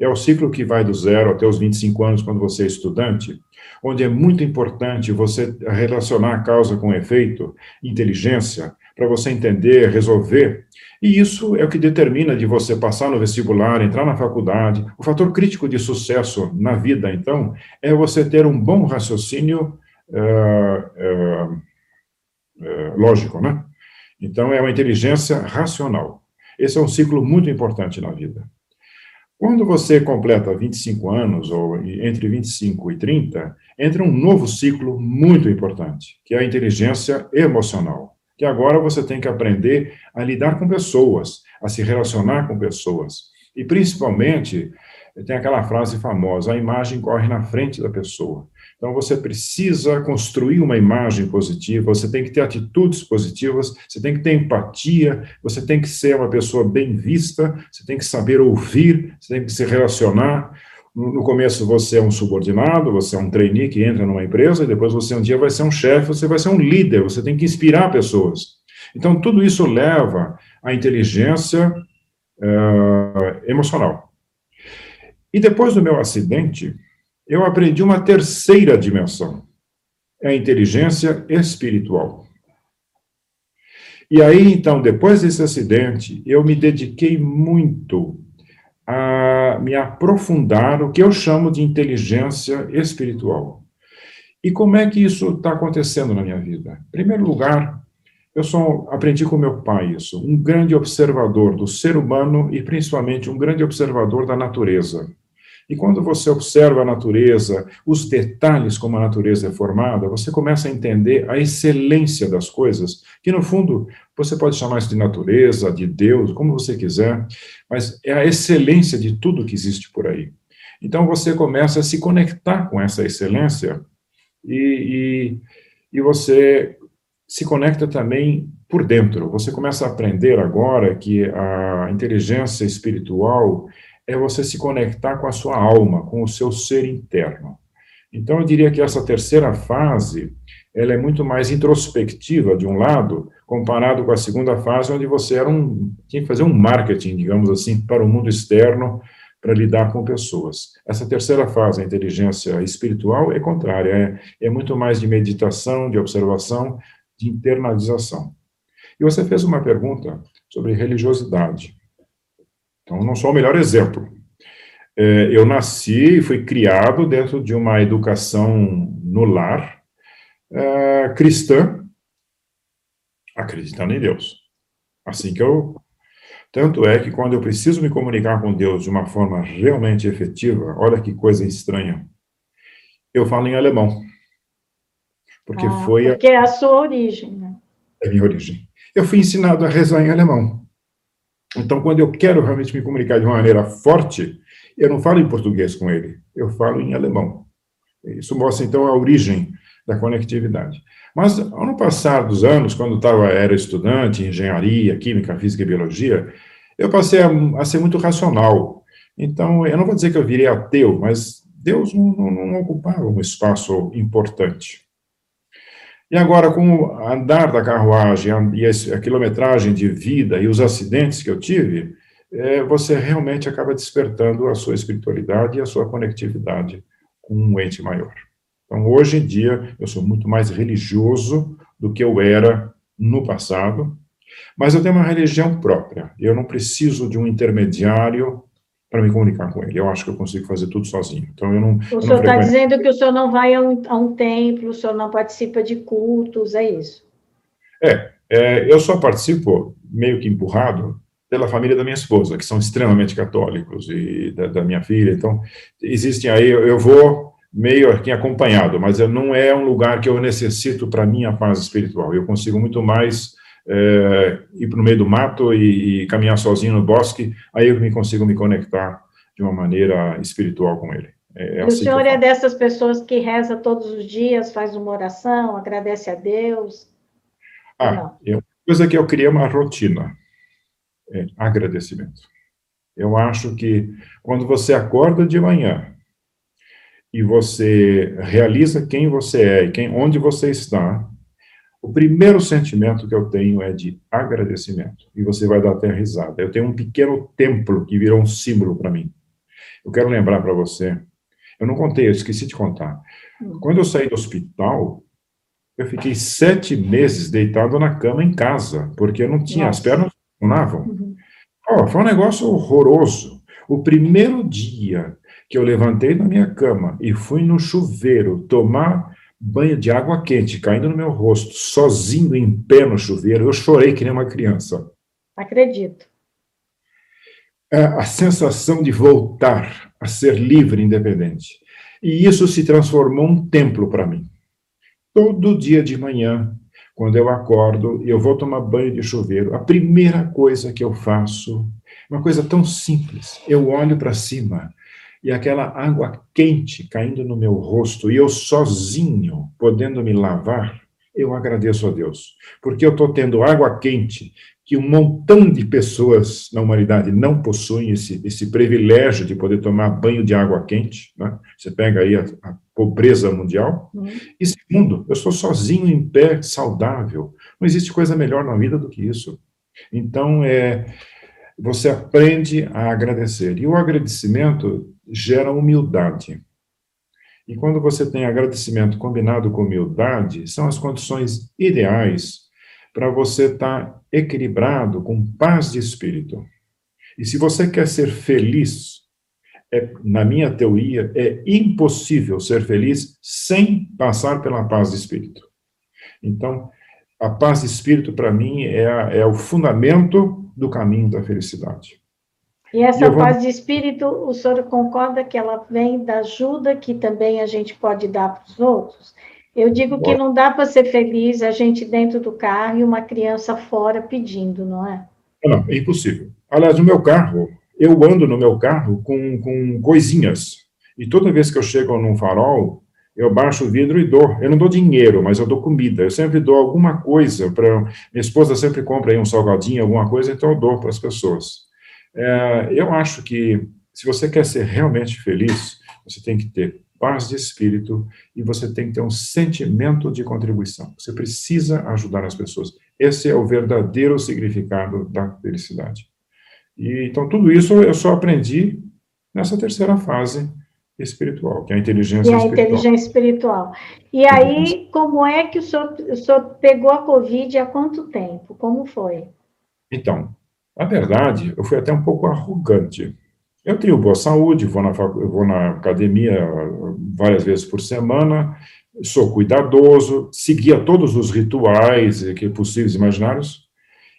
É o ciclo que vai do zero até os 25 anos, quando você é estudante, onde é muito importante você relacionar causa com efeito, inteligência, para você entender, resolver. E isso é o que determina de você passar no vestibular, entrar na faculdade. O fator crítico de sucesso na vida, então, é você ter um bom raciocínio uh, uh, uh, lógico, né? Então, é uma inteligência racional. Esse é um ciclo muito importante na vida. Quando você completa 25 anos, ou entre 25 e 30, entra um novo ciclo muito importante, que é a inteligência emocional. Que agora você tem que aprender a lidar com pessoas, a se relacionar com pessoas. E, principalmente, tem aquela frase famosa: a imagem corre na frente da pessoa. Então, você precisa construir uma imagem positiva, você tem que ter atitudes positivas, você tem que ter empatia, você tem que ser uma pessoa bem vista, você tem que saber ouvir, você tem que se relacionar. No começo você é um subordinado, você é um trainee que entra numa empresa, e depois você um dia vai ser um chefe, você vai ser um líder, você tem que inspirar pessoas. Então, tudo isso leva à inteligência uh, emocional. E depois do meu acidente, eu aprendi uma terceira dimensão, a inteligência espiritual. E aí, então, depois desse acidente, eu me dediquei muito a me aprofundar o que eu chamo de inteligência espiritual. E como é que isso está acontecendo na minha vida? Em primeiro lugar, eu sou, aprendi com meu pai isso, um grande observador do ser humano e principalmente um grande observador da natureza. E quando você observa a natureza, os detalhes como a natureza é formada, você começa a entender a excelência das coisas, que no fundo você pode chamar isso de natureza, de Deus, como você quiser, mas é a excelência de tudo que existe por aí. Então você começa a se conectar com essa excelência e, e, e você se conecta também por dentro. Você começa a aprender agora que a inteligência espiritual é você se conectar com a sua alma, com o seu ser interno. Então, eu diria que essa terceira fase, ela é muito mais introspectiva, de um lado, comparado com a segunda fase, onde você era um, tinha que fazer um marketing, digamos assim, para o mundo externo, para lidar com pessoas. Essa terceira fase, a inteligência espiritual, é contrária, é, é muito mais de meditação, de observação, de internalização. E você fez uma pergunta sobre religiosidade. Então, não sou o melhor exemplo. É, eu nasci e fui criado dentro de uma educação no lar é, cristã, acreditando em Deus. Assim que eu. Tanto é que quando eu preciso me comunicar com Deus de uma forma realmente efetiva, olha que coisa estranha, eu falo em alemão. Porque ah, foi. Porque a... é a sua origem, né? É a minha origem. Eu fui ensinado a rezar em alemão. Então, quando eu quero realmente me comunicar de uma maneira forte, eu não falo em português com ele, eu falo em alemão. Isso mostra, então, a origem da conectividade. Mas, ao passar dos anos, quando eu tava, era estudante em engenharia, química, física e biologia, eu passei a, a, ser muito racional. Então, eu não vou dizer que eu virei ateu, mas Deus não, não, não ocupava um espaço importante. E agora, com o andar da carruagem e a quilometragem de vida e os acidentes que eu tive, é, você realmente acaba despertando a sua espiritualidade e a sua conectividade com um ente maior. Então, hoje em dia, eu sou muito mais religioso do que eu era no passado, mas eu tenho uma religião própria. Eu não preciso de um intermediário para me comunicar com ele. Eu acho que eu consigo fazer tudo sozinho. Então eu não. O senhor está dizendo que o senhor não vai a um, a um, templo, o senhor não participa de cultos, é isso? É, é, eu só participo meio que empurrado pela família da minha esposa, que são extremamente católicos e da, da minha filha. Então existem aí, eu, eu vou meio aqui acompanhado, mas eu, não é um lugar que eu necessito para minha paz espiritual. Eu consigo muito mais é, ir para o meio do mato e, e, caminhar sozinho no bosque, aí eu me consigo me conectar de uma maneira espiritual com ele. É, é assim o senhor é dessas pessoas que reza todos os dias, faz uma oração, agradece a Deus? Ah, uma coisa que eu criei uma rotina, é agradecimento. Eu acho que quando você acorda de manhã e você realiza quem você é e quem, onde você está, o primeiro sentimento que eu tenho é de agradecimento. E você vai dar até risada. Eu tenho um pequeno templo que virou um símbolo para mim. Eu quero lembrar para você. Eu não contei, eu esqueci de contar. Hum. Quando eu saí do hospital, eu fiquei sete meses deitado na cama em casa, porque eu não tinha, Nossa. as pernas não funcionavam. Uhum. Oh, foi um negócio horroroso. O primeiro dia que eu levantei da minha cama e fui no chuveiro tomar banho de água quente caindo no meu rosto, sozinho em pé no chuveiro, eu chorei que nem uma criança. Acredito. É a sensação de voltar a ser livre e independente. E isso se transformou um templo para mim. Todo dia de manhã, quando eu acordo e eu vou tomar banho de chuveiro, a primeira coisa que eu faço, uma coisa tão simples, eu olho para cima e aquela água quente caindo no meu rosto e eu sozinho podendo me lavar, eu agradeço a Deus, porque eu estou tendo água quente que um montão de pessoas na humanidade não possuem esse, esse privilégio de poder tomar banho de água quente. Né? Você pega aí a, a pobreza mundial. Uhum. E segundo, eu estou sozinho em pé, saudável. Não existe coisa melhor na vida do que isso. Então, é, você aprende a agradecer. E o agradecimento gera humildade. E quando você tem agradecimento combinado com humildade, são as condições ideais para você estar tá equilibrado, com paz de espírito. E se você quer ser feliz, é, na minha teoria, é impossível ser feliz sem passar pela paz de espírito. Então, a paz de espírito, para mim, é, é o fundamento do caminho da felicidade. E essa e vou... paz de espírito, o senhor concorda que ela vem da ajuda que também a gente pode dar para os outros? Eu digo que não dá para ser feliz a gente dentro do carro e uma criança fora pedindo, não é? Não, é impossível. Aliás, no meu carro, eu ando no meu carro com, com coisinhas. E toda vez que eu chego num farol, eu baixo o vidro e dou. Eu não dou dinheiro, mas eu dou comida. Eu sempre dou alguma coisa para. Minha esposa sempre compra aí um salgadinho, alguma coisa, então eu dou para as pessoas. É, eu acho que se você quer ser realmente feliz, você tem que ter paz de espírito e você tem que ter um sentimento de contribuição. Você precisa ajudar as pessoas. Esse é o verdadeiro significado da felicidade. E, então, tudo isso eu só aprendi nessa terceira fase espiritual, que é a inteligência e a espiritual. inteligência espiritual. E aí, como é que o senhor, o senhor pegou a Covid há quanto tempo? Como foi? Então, na verdade, eu fui até um pouco arrogante. Eu tenho boa saúde, vou na, vou na academia várias vezes por semana, sou cuidadoso, seguia todos os rituais que possíveis imaginários.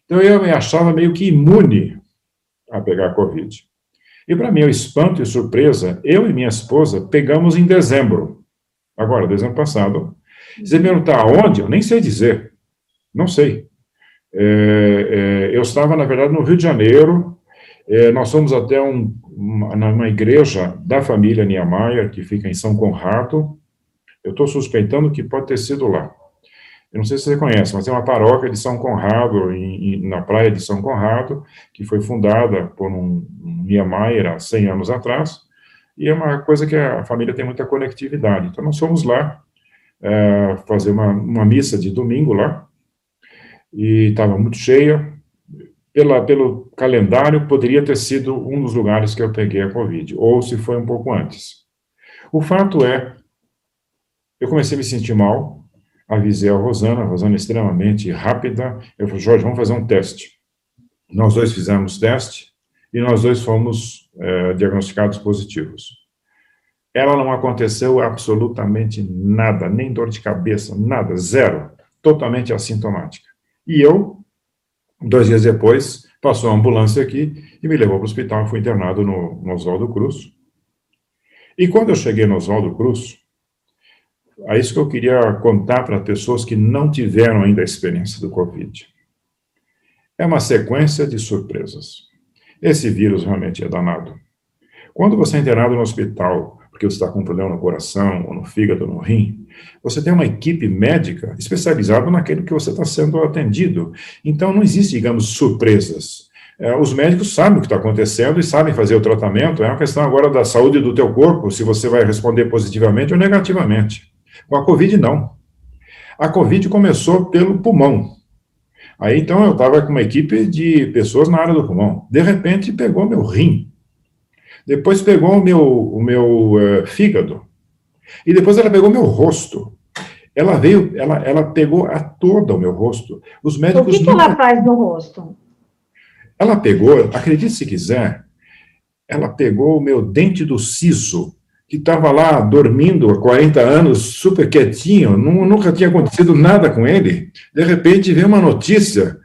Então eu me achava meio que imune a pegar Covid. E para meu espanto e surpresa, eu e minha esposa pegamos em dezembro. Agora, dezembro passado. Você me perguntar aonde? Eu nem sei dizer. Não sei. É, é, eu estava, na verdade, no Rio de Janeiro. É, nós fomos até um, uma, uma igreja da família Niemeyer, que fica em São Conrado. Eu estou suspeitando que pode ter sido lá. Eu não sei se você conhece, mas é uma paróquia de São Conrado, em, em, na praia de São Conrado, que foi fundada por um, um Niemeyer há 100 anos atrás, e é uma coisa que a família tem muita conectividade. Então, nós fomos lá é, fazer uma, uma missa de domingo lá, e estava muito cheia. Pela, pelo calendário, poderia ter sido um dos lugares que eu peguei a Covid, ou se foi um pouco antes. O fato é, eu comecei a me sentir mal, avisei a Rosana, a Rosana é extremamente rápida, eu falei, Jorge, vamos fazer um teste. Nós dois fizemos teste, e nós dois fomos é, diagnosticados positivos. Ela não aconteceu absolutamente nada, nem dor de cabeça, nada, zero, totalmente assintomática. E eu, dois dias depois, passou a ambulância aqui e me levou para o hospital. Fui internado no, no Oswaldo Cruz. E quando eu cheguei no Oswaldo Cruz, é isso que eu queria contar para pessoas que não tiveram ainda a experiência do Covid. É uma sequência de surpresas. Esse vírus realmente é danado. Quando você é internado no hospital porque você está com um problema no coração, ou no fígado, ou no rim, você tem uma equipe médica especializada naquilo que você está sendo atendido. Então, não existe, digamos, surpresas. É, os médicos sabem o que está acontecendo e sabem fazer o tratamento. É uma questão agora da saúde do teu corpo, se você vai responder positivamente ou negativamente. Com a Covid, não. A Covid começou pelo pulmão. Aí, então, eu estava com uma equipe de pessoas na área do pulmão. De repente, pegou meu rim. Depois pegou o meu, o meu uh, fígado. E depois ela pegou meu rosto. Ela veio, ela, ela pegou a toda o meu rosto. Os médicos. O que, que ela faz no rosto? Ela pegou, acredite se quiser, ela pegou o meu dente do siso, que estava lá dormindo há 40 anos, super quietinho, nunca tinha acontecido nada com ele. De repente veio uma notícia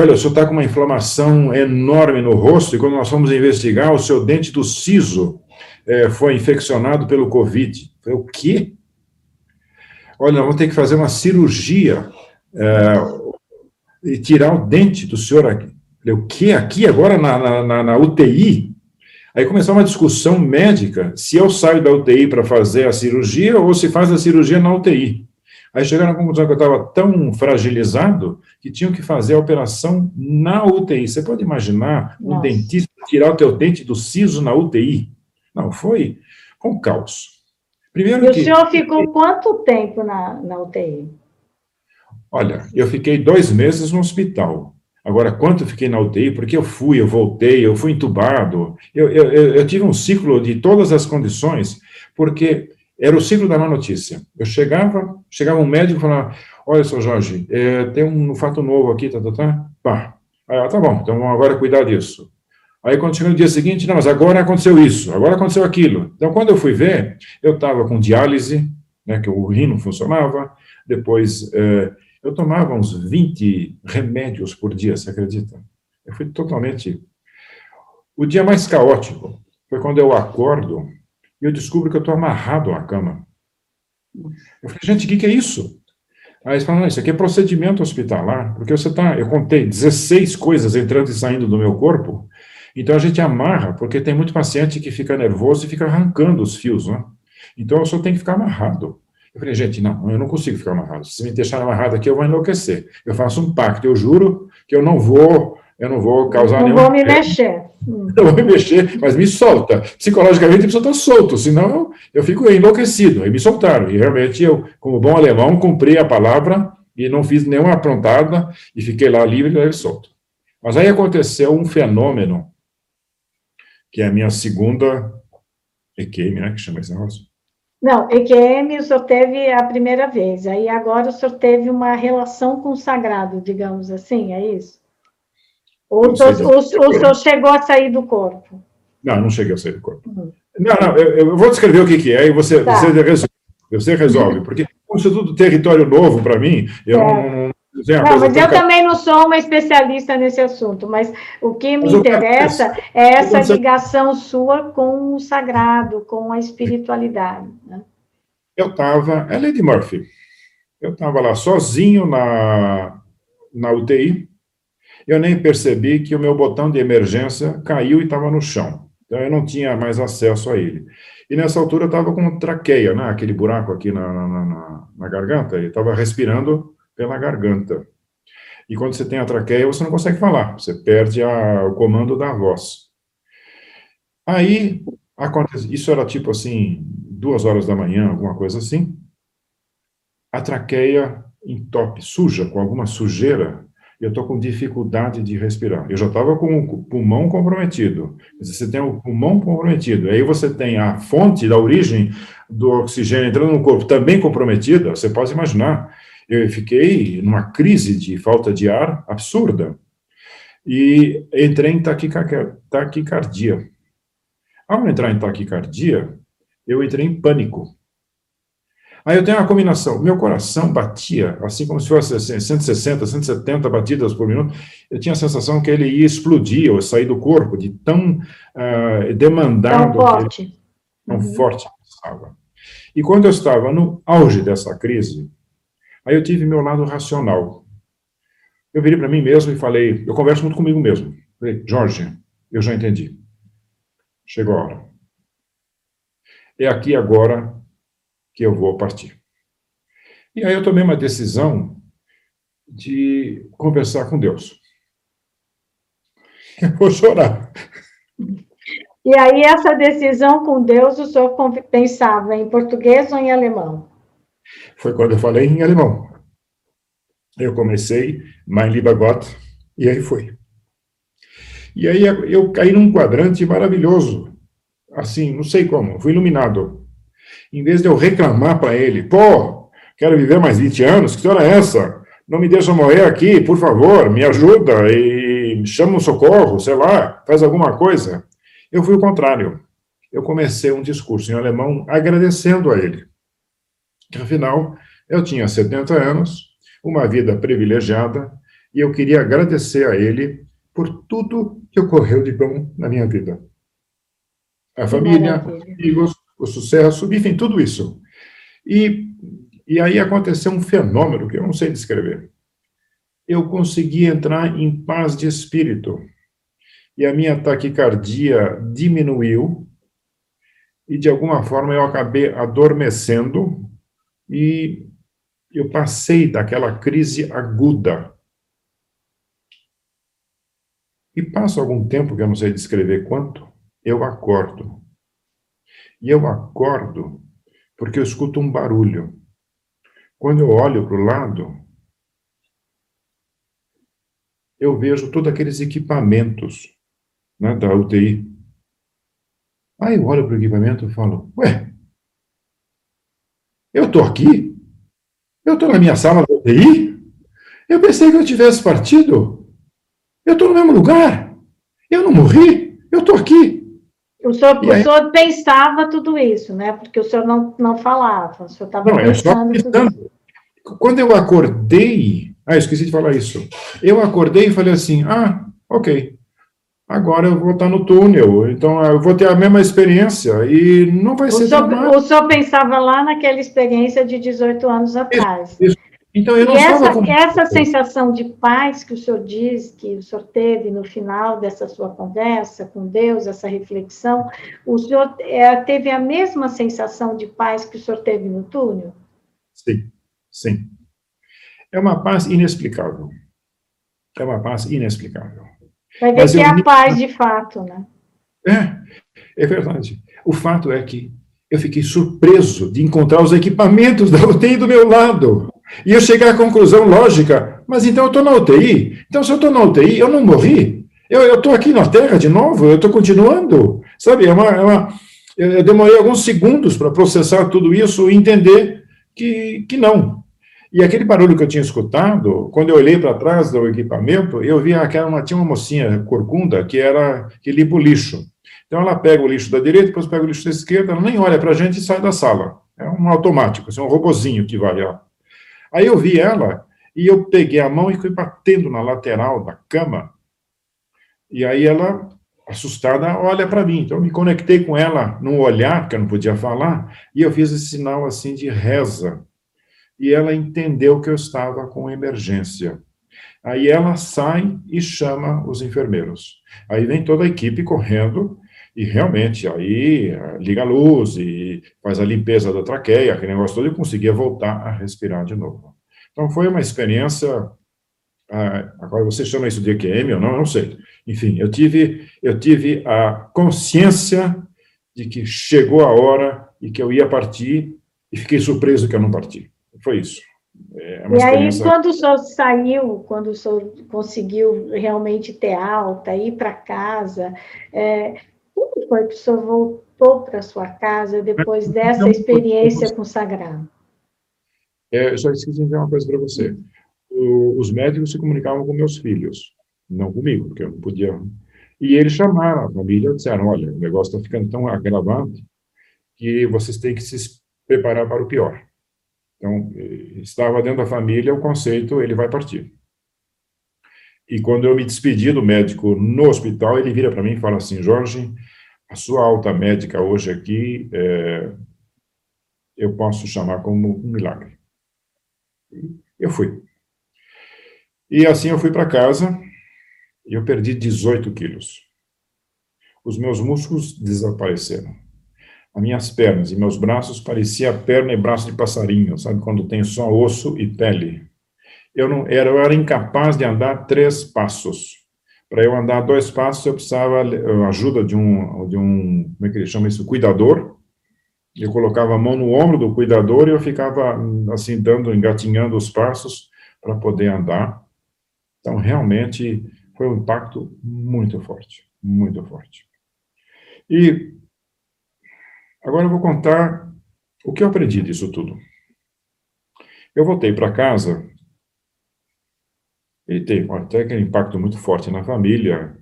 olha, o senhor está com uma inflamação enorme no rosto, e quando nós fomos investigar, o seu dente do siso é, foi infeccionado pelo Covid. Falei, o quê? Olha, vamos ter que fazer uma cirurgia é, e tirar o dente do senhor aqui. Falei, o quê? Aqui, agora, na, na, na UTI? Aí começou uma discussão médica, se eu saio da UTI para fazer a cirurgia ou se faz a cirurgia na UTI. Aí chegaram à conclusão que eu estava tão fragilizado que tinham que fazer a operação na UTI. Você pode imaginar um Nossa. dentista tirar o teu dente do siso na UTI? Não, foi um caos. Primeiro e que, o senhor ficou quanto tempo na, na UTI? Olha, eu fiquei dois meses no hospital. Agora, quanto eu fiquei na UTI? Porque eu fui, eu voltei, eu fui entubado. Eu, eu, eu tive um ciclo de todas as condições, porque era o ciclo da má notícia. Eu chegava, chegava um médico e falava, olha, seu Jorge, é, tem um fato novo aqui, tá, tá, tá, pá. Aí, tá bom, então vamos agora cuidar disso. Aí, quando chegou no dia seguinte, não, mas agora aconteceu isso, agora aconteceu aquilo. Então, quando eu fui ver, eu estava com diálise, né, que o rim não funcionava, depois é, eu tomava uns 20 remédios por dia, você acredita? Eu fui totalmente O dia mais caótico foi quando eu acordo eu descubro que eu estou amarrado na cama. Eu falei, gente, o que, que é isso? Aí eles falam, não, isso aqui é procedimento hospitalar, porque você está, eu contei 16 coisas entrando e saindo do meu corpo, então a gente amarra, porque tem muito paciente que fica nervoso e fica arrancando os fios, né? Então eu só tenho que ficar amarrado. Eu falei, gente, não, eu não consigo ficar amarrado. Se me deixar amarrado aqui, eu vou enlouquecer. Eu faço um pacto, eu juro que eu não vou, eu não vou causar não nenhum. Não vou me mexer. [LAUGHS] Não vou me mexer, mas me solta. Psicologicamente, a pessoa está solto, senão eu fico enlouquecido. E me soltaram. E realmente eu, como bom alemão, cumpri a palavra e não fiz nenhuma aprontada e fiquei lá livre e solto. Mas aí aconteceu um fenômeno, que é a minha segunda EQM, né, que chama esse negócio? Não, EQM o senhor teve a primeira vez, aí agora o senhor teve uma relação com o sagrado, digamos assim, é isso? Ou o senhor, o senhor chegou a sair do corpo? Não, não cheguei a sair do corpo. Uhum. Não, não, eu, eu, vou descrever o que, que é e você, tá. você resolve. Você resolve, porque como isso é tudo território novo para mim, eu é. não, não, não, mas eu também não sou uma especialista nesse assunto, mas o que me interessa é essa ligação sua com o sagrado, com a espiritualidade. Né? Eu estava, é Lady Murphy, eu estava lá sozinho na, na UTI, eu nem percebi que o meu botão de emergência caiu e estava no chão. Então, eu não tinha mais acesso a ele. E nessa altura eu estava com traqueia, né? aquele buraco aqui na, na, na, na garganta, e estava respirando pela garganta. E quando você tem a traqueia, você não consegue falar, você perde a, o comando da voz. Aí, acontece, isso era tipo assim, duas horas da manhã, alguma coisa assim. A traqueia entope, suja, com alguma sujeira, eu estou com dificuldade de respirar. Eu já estava com o pulmão comprometido. Você tem o pulmão comprometido, aí você tem a fonte da origem do oxigênio entrando no corpo também comprometida. Você pode imaginar. Eu fiquei numa crise de falta de ar absurda e entrei em taquicardia. Ao entrar em taquicardia, eu entrei em pânico. Aí eu tenho uma combinação. Meu coração batia, assim como se fosse assim, 160, 170 batidas por minuto. Eu tinha a sensação que ele ia explodir ou sair do corpo, de tão uh, demandado. Tão forte. Ele, tão uhum. forte que estava. E quando eu estava no auge dessa crise, aí eu tive meu lado racional. Eu virei para mim mesmo e falei, eu converso muito comigo mesmo. Falei, Jorge, eu já entendi. Chegou a hora. É aqui agora que eu vou partir. E aí eu tomei uma decisão de conversar com Deus. Eu vou chorar. E aí, essa decisão com Deus, o senhor pensava em português ou em alemão? Foi quando eu falei em alemão. Eu comecei, Mein lieber Gott, e aí foi. E aí eu caí num quadrante maravilhoso. Assim, não sei como, fui iluminado. Em vez de eu reclamar para ele, pô, quero viver mais 20 anos, que história é essa? Não me deixa morrer aqui, por favor, me ajuda e chama um socorro, sei lá, faz alguma coisa. Eu fui o contrário. Eu comecei um discurso em alemão agradecendo a ele. Que, afinal, eu tinha 70 anos, uma vida privilegiada, e eu queria agradecer a ele por tudo que ocorreu de bom na minha vida. A família, amigos, o sucesso, enfim, tudo isso. E, e aí aconteceu um fenômeno que eu não sei descrever. Eu consegui entrar em paz de espírito. E a minha taquicardia diminuiu, e de alguma forma eu acabei adormecendo, e eu passei daquela crise aguda. E passa algum tempo, que eu não sei descrever quanto, eu acordo. E eu acordo porque eu escuto um barulho. Quando eu olho para o lado, eu vejo todos aqueles equipamentos né, da UTI. Aí eu olho para o equipamento e falo: Ué, eu estou aqui? Eu estou na minha sala da UTI? Eu pensei que eu tivesse partido. Eu estou no mesmo lugar. Eu não morri. Eu estou aqui. O senhor, o senhor pensava tudo isso, né? Porque o senhor não, não falava, o senhor estava pensando, pensando tudo isso. Quando eu acordei, ah, esqueci de falar isso. Eu acordei e falei assim, ah, ok. agora eu vou estar no túnel, então eu vou ter a mesma experiência e não vai o ser... Senhor, o senhor pensava lá naquela experiência de 18 anos atrás. Isso, isso. Então, eu não e essa, com... essa sensação de paz que o senhor diz que o senhor teve no final dessa sua conversa com Deus, essa reflexão, o senhor é, teve a mesma sensação de paz que o senhor teve no túnel? Sim, sim. É uma paz inexplicável. É uma paz inexplicável. Vai ver Mas que é a paz de fato, né? É, é verdade. O fato é que eu fiquei surpreso de encontrar os equipamentos da UTI do meu lado. E eu cheguei à conclusão lógica, mas então eu estou na UTI. Então, se eu estou na UTI, eu não morri. Eu estou aqui na Terra de novo, eu estou continuando. Sabe, é uma, é uma, eu demorei alguns segundos para processar tudo isso e entender que, que não. E aquele barulho que eu tinha escutado, quando eu olhei para trás do equipamento, eu vi aquela uma, tinha uma mocinha corcunda que era que limpa o lixo. Então ela pega o lixo da direita, depois pega o lixo da esquerda, ela nem olha para a gente e sai da sala. É um automático, assim, um robozinho que vai lá. Aí eu vi ela e eu peguei a mão e fui batendo na lateral da cama. E aí ela, assustada, olha para mim. Então eu me conectei com ela num olhar, que eu não podia falar, e eu fiz esse sinal assim de reza. E ela entendeu que eu estava com emergência. Aí ela sai e chama os enfermeiros. Aí vem toda a equipe correndo e realmente aí liga a luz e faz a limpeza da traqueia, aquele negócio todo, e conseguia voltar a respirar de novo. Então foi uma experiência. Ah, agora você chama isso de EQM ou não? Eu não sei. Enfim, eu tive, eu tive a consciência de que chegou a hora e que eu ia partir e fiquei surpreso que eu não parti. Foi isso. É e aí, quando o senhor saiu, quando o senhor conseguiu realmente ter alta, ir para casa, é, como foi que o senhor voltou para sua casa depois dessa experiência com o sagrado? É, eu só esqueci de dizer uma coisa para você. O, os médicos se comunicavam com meus filhos, não comigo, porque eu não podia. E eles chamaram a família e disseram: olha, o negócio está ficando tão agravante que vocês têm que se preparar para o pior. Então, estava dentro da família o conceito, ele vai partir. E quando eu me despedi do médico no hospital, ele vira para mim e fala assim, Jorge, a sua alta médica hoje aqui, é, eu posso chamar como um milagre. Eu fui. E assim eu fui para casa e eu perdi 18 quilos. Os meus músculos desapareceram. As minhas pernas e meus braços pareciam perna e braço de passarinho, sabe? Quando tem só osso e pele eu não era, eu era incapaz de andar três passos. Para eu andar dois passos, eu precisava a ajuda de um, de um, como é que ele chama isso, cuidador. Eu colocava a mão no ombro do cuidador e eu ficava assim dando, engatinhando os passos para poder andar. Então, realmente foi um impacto muito forte, muito forte. E agora eu vou contar o que eu aprendi disso tudo. Eu voltei para casa ele teve até aquele impacto muito forte na família,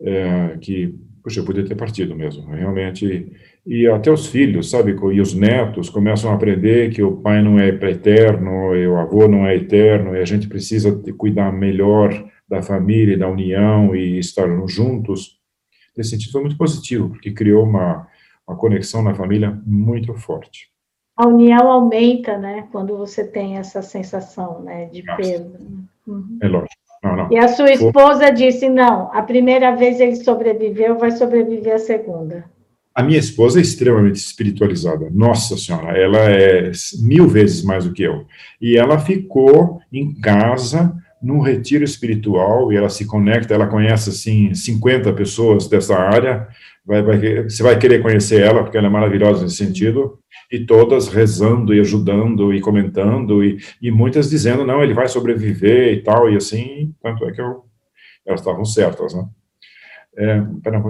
é, que, puxa, eu podia ter partido mesmo, realmente. E até os filhos, sabe, e os netos começam a aprender que o pai não é eterno, e o avô não é eterno, e a gente precisa cuidar melhor da família e da união e estar juntos. Nesse sentido, foi muito positivo, porque criou uma, uma conexão na família muito forte. A união aumenta, né, quando você tem essa sensação, né, de peso. Uhum. É lógico. Não, não. E a sua esposa For... disse: não, a primeira vez ele sobreviveu, vai sobreviver a segunda. A minha esposa é extremamente espiritualizada. Nossa Senhora, ela é mil vezes mais do que eu. E ela ficou em casa num retiro espiritual e ela se conecta, ela conhece assim 50 pessoas dessa área. Vai, vai, você vai querer conhecer ela porque ela é maravilhosa nesse sentido e todas rezando e ajudando e comentando, e, e muitas dizendo, não, ele vai sobreviver e tal, e assim, tanto é que eu, elas estavam certas, né? É,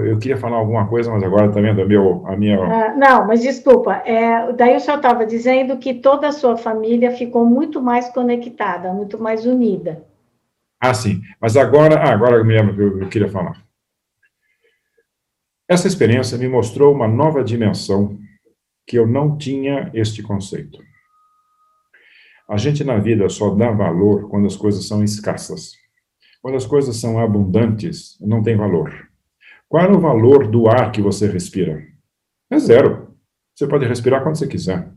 eu queria falar alguma coisa, mas agora também tá meu, a minha. Ah, não, mas desculpa. É, daí o senhor estava dizendo que toda a sua família ficou muito mais conectada, muito mais unida. Ah, sim. Mas agora, ah, agora eu me lembro que eu, eu queria falar. Essa experiência me mostrou uma nova dimensão que eu não tinha este conceito. A gente na vida só dá valor quando as coisas são escassas. Quando as coisas são abundantes, não tem valor. Qual é o valor do ar que você respira? É zero. Você pode respirar quando você quiser.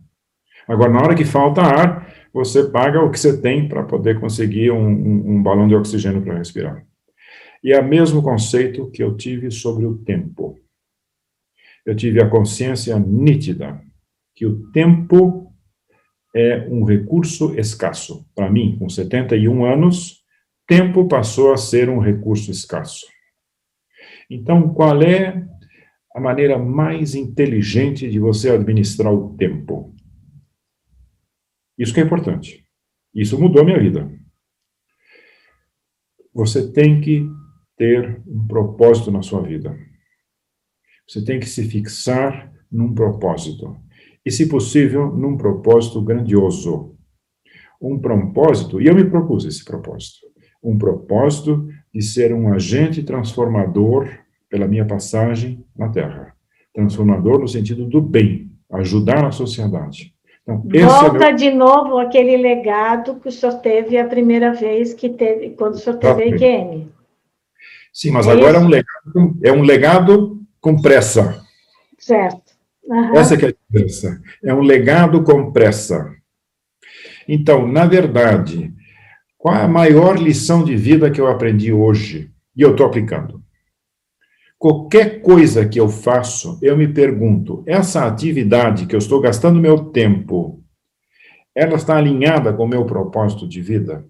Agora, na hora que falta ar, você paga o que você tem para poder conseguir um, um, um balão de oxigênio para respirar. E é o mesmo conceito que eu tive sobre o tempo. Eu tive a consciência nítida que o tempo é um recurso escasso. Para mim, com 71 anos, tempo passou a ser um recurso escasso. Então, qual é a maneira mais inteligente de você administrar o tempo? Isso que é importante. Isso mudou a minha vida. Você tem que ter um propósito na sua vida. Você tem que se fixar num propósito. E, se possível, num propósito grandioso. Um propósito, e eu me propus esse propósito, um propósito de ser um agente transformador pela minha passagem na Terra. Transformador no sentido do bem, ajudar a sociedade. Então, Volta é meu... de novo aquele legado que o senhor teve a primeira vez que teve, quando o senhor teve a IQM. Sim, mas é agora é um, legado, é um legado com pressa. Certo. Uhum. Essa é a diferença. É um legado com pressa. Então, na verdade, qual é a maior lição de vida que eu aprendi hoje? E eu estou aplicando. Qualquer coisa que eu faço, eu me pergunto: essa atividade que eu estou gastando meu tempo, ela está alinhada com o meu propósito de vida?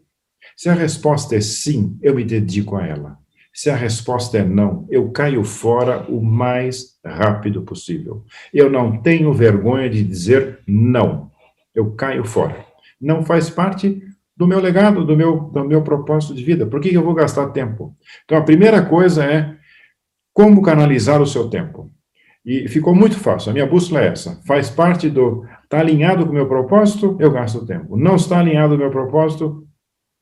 Se a resposta é sim, eu me dedico a ela. Se a resposta é não, eu caio fora o mais rápido possível. Eu não tenho vergonha de dizer não. Eu caio fora. Não faz parte do meu legado, do meu, do meu propósito de vida. Por que eu vou gastar tempo? Então, a primeira coisa é como canalizar o seu tempo? E ficou muito fácil. A minha bússola é essa. Faz parte do. Está alinhado com o meu propósito, eu gasto tempo. Não está alinhado com o meu propósito,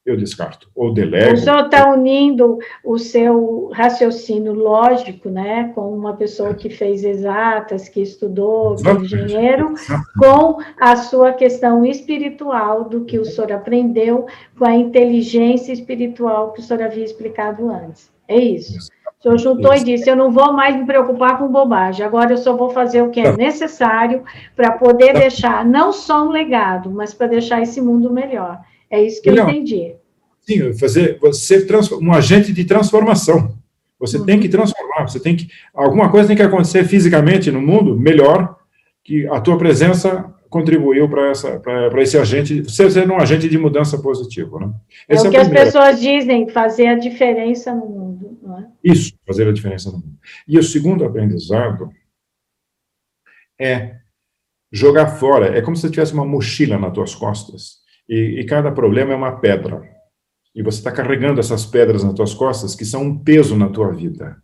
eu descarto. Ou delego. O senhor está unindo o seu raciocínio lógico, né, com uma pessoa que fez exatas, que estudou, que é engenheiro, com a sua questão espiritual, do que o senhor aprendeu, com a inteligência espiritual que o senhor havia explicado antes. É isso. O senhor juntou Isso. e disse: Eu não vou mais me preocupar com bobagem, agora eu só vou fazer o que é necessário para poder deixar não só um legado, mas para deixar esse mundo melhor. É isso que eu entendi. Sim, fazer você um agente de transformação. Você uhum. tem que transformar, você tem que alguma coisa tem que acontecer fisicamente no mundo melhor que a tua presença contribuiu para essa para esse agente, você ser um agente de mudança positivo, né? Esse é o que é as pessoas dizem, fazer a diferença no mundo, não é? Isso, fazer a diferença no mundo. E o segundo aprendizado é jogar fora, é como se você tivesse uma mochila nas tuas costas e, e cada problema é uma pedra. E você está carregando essas pedras nas tuas costas que são um peso na tua vida.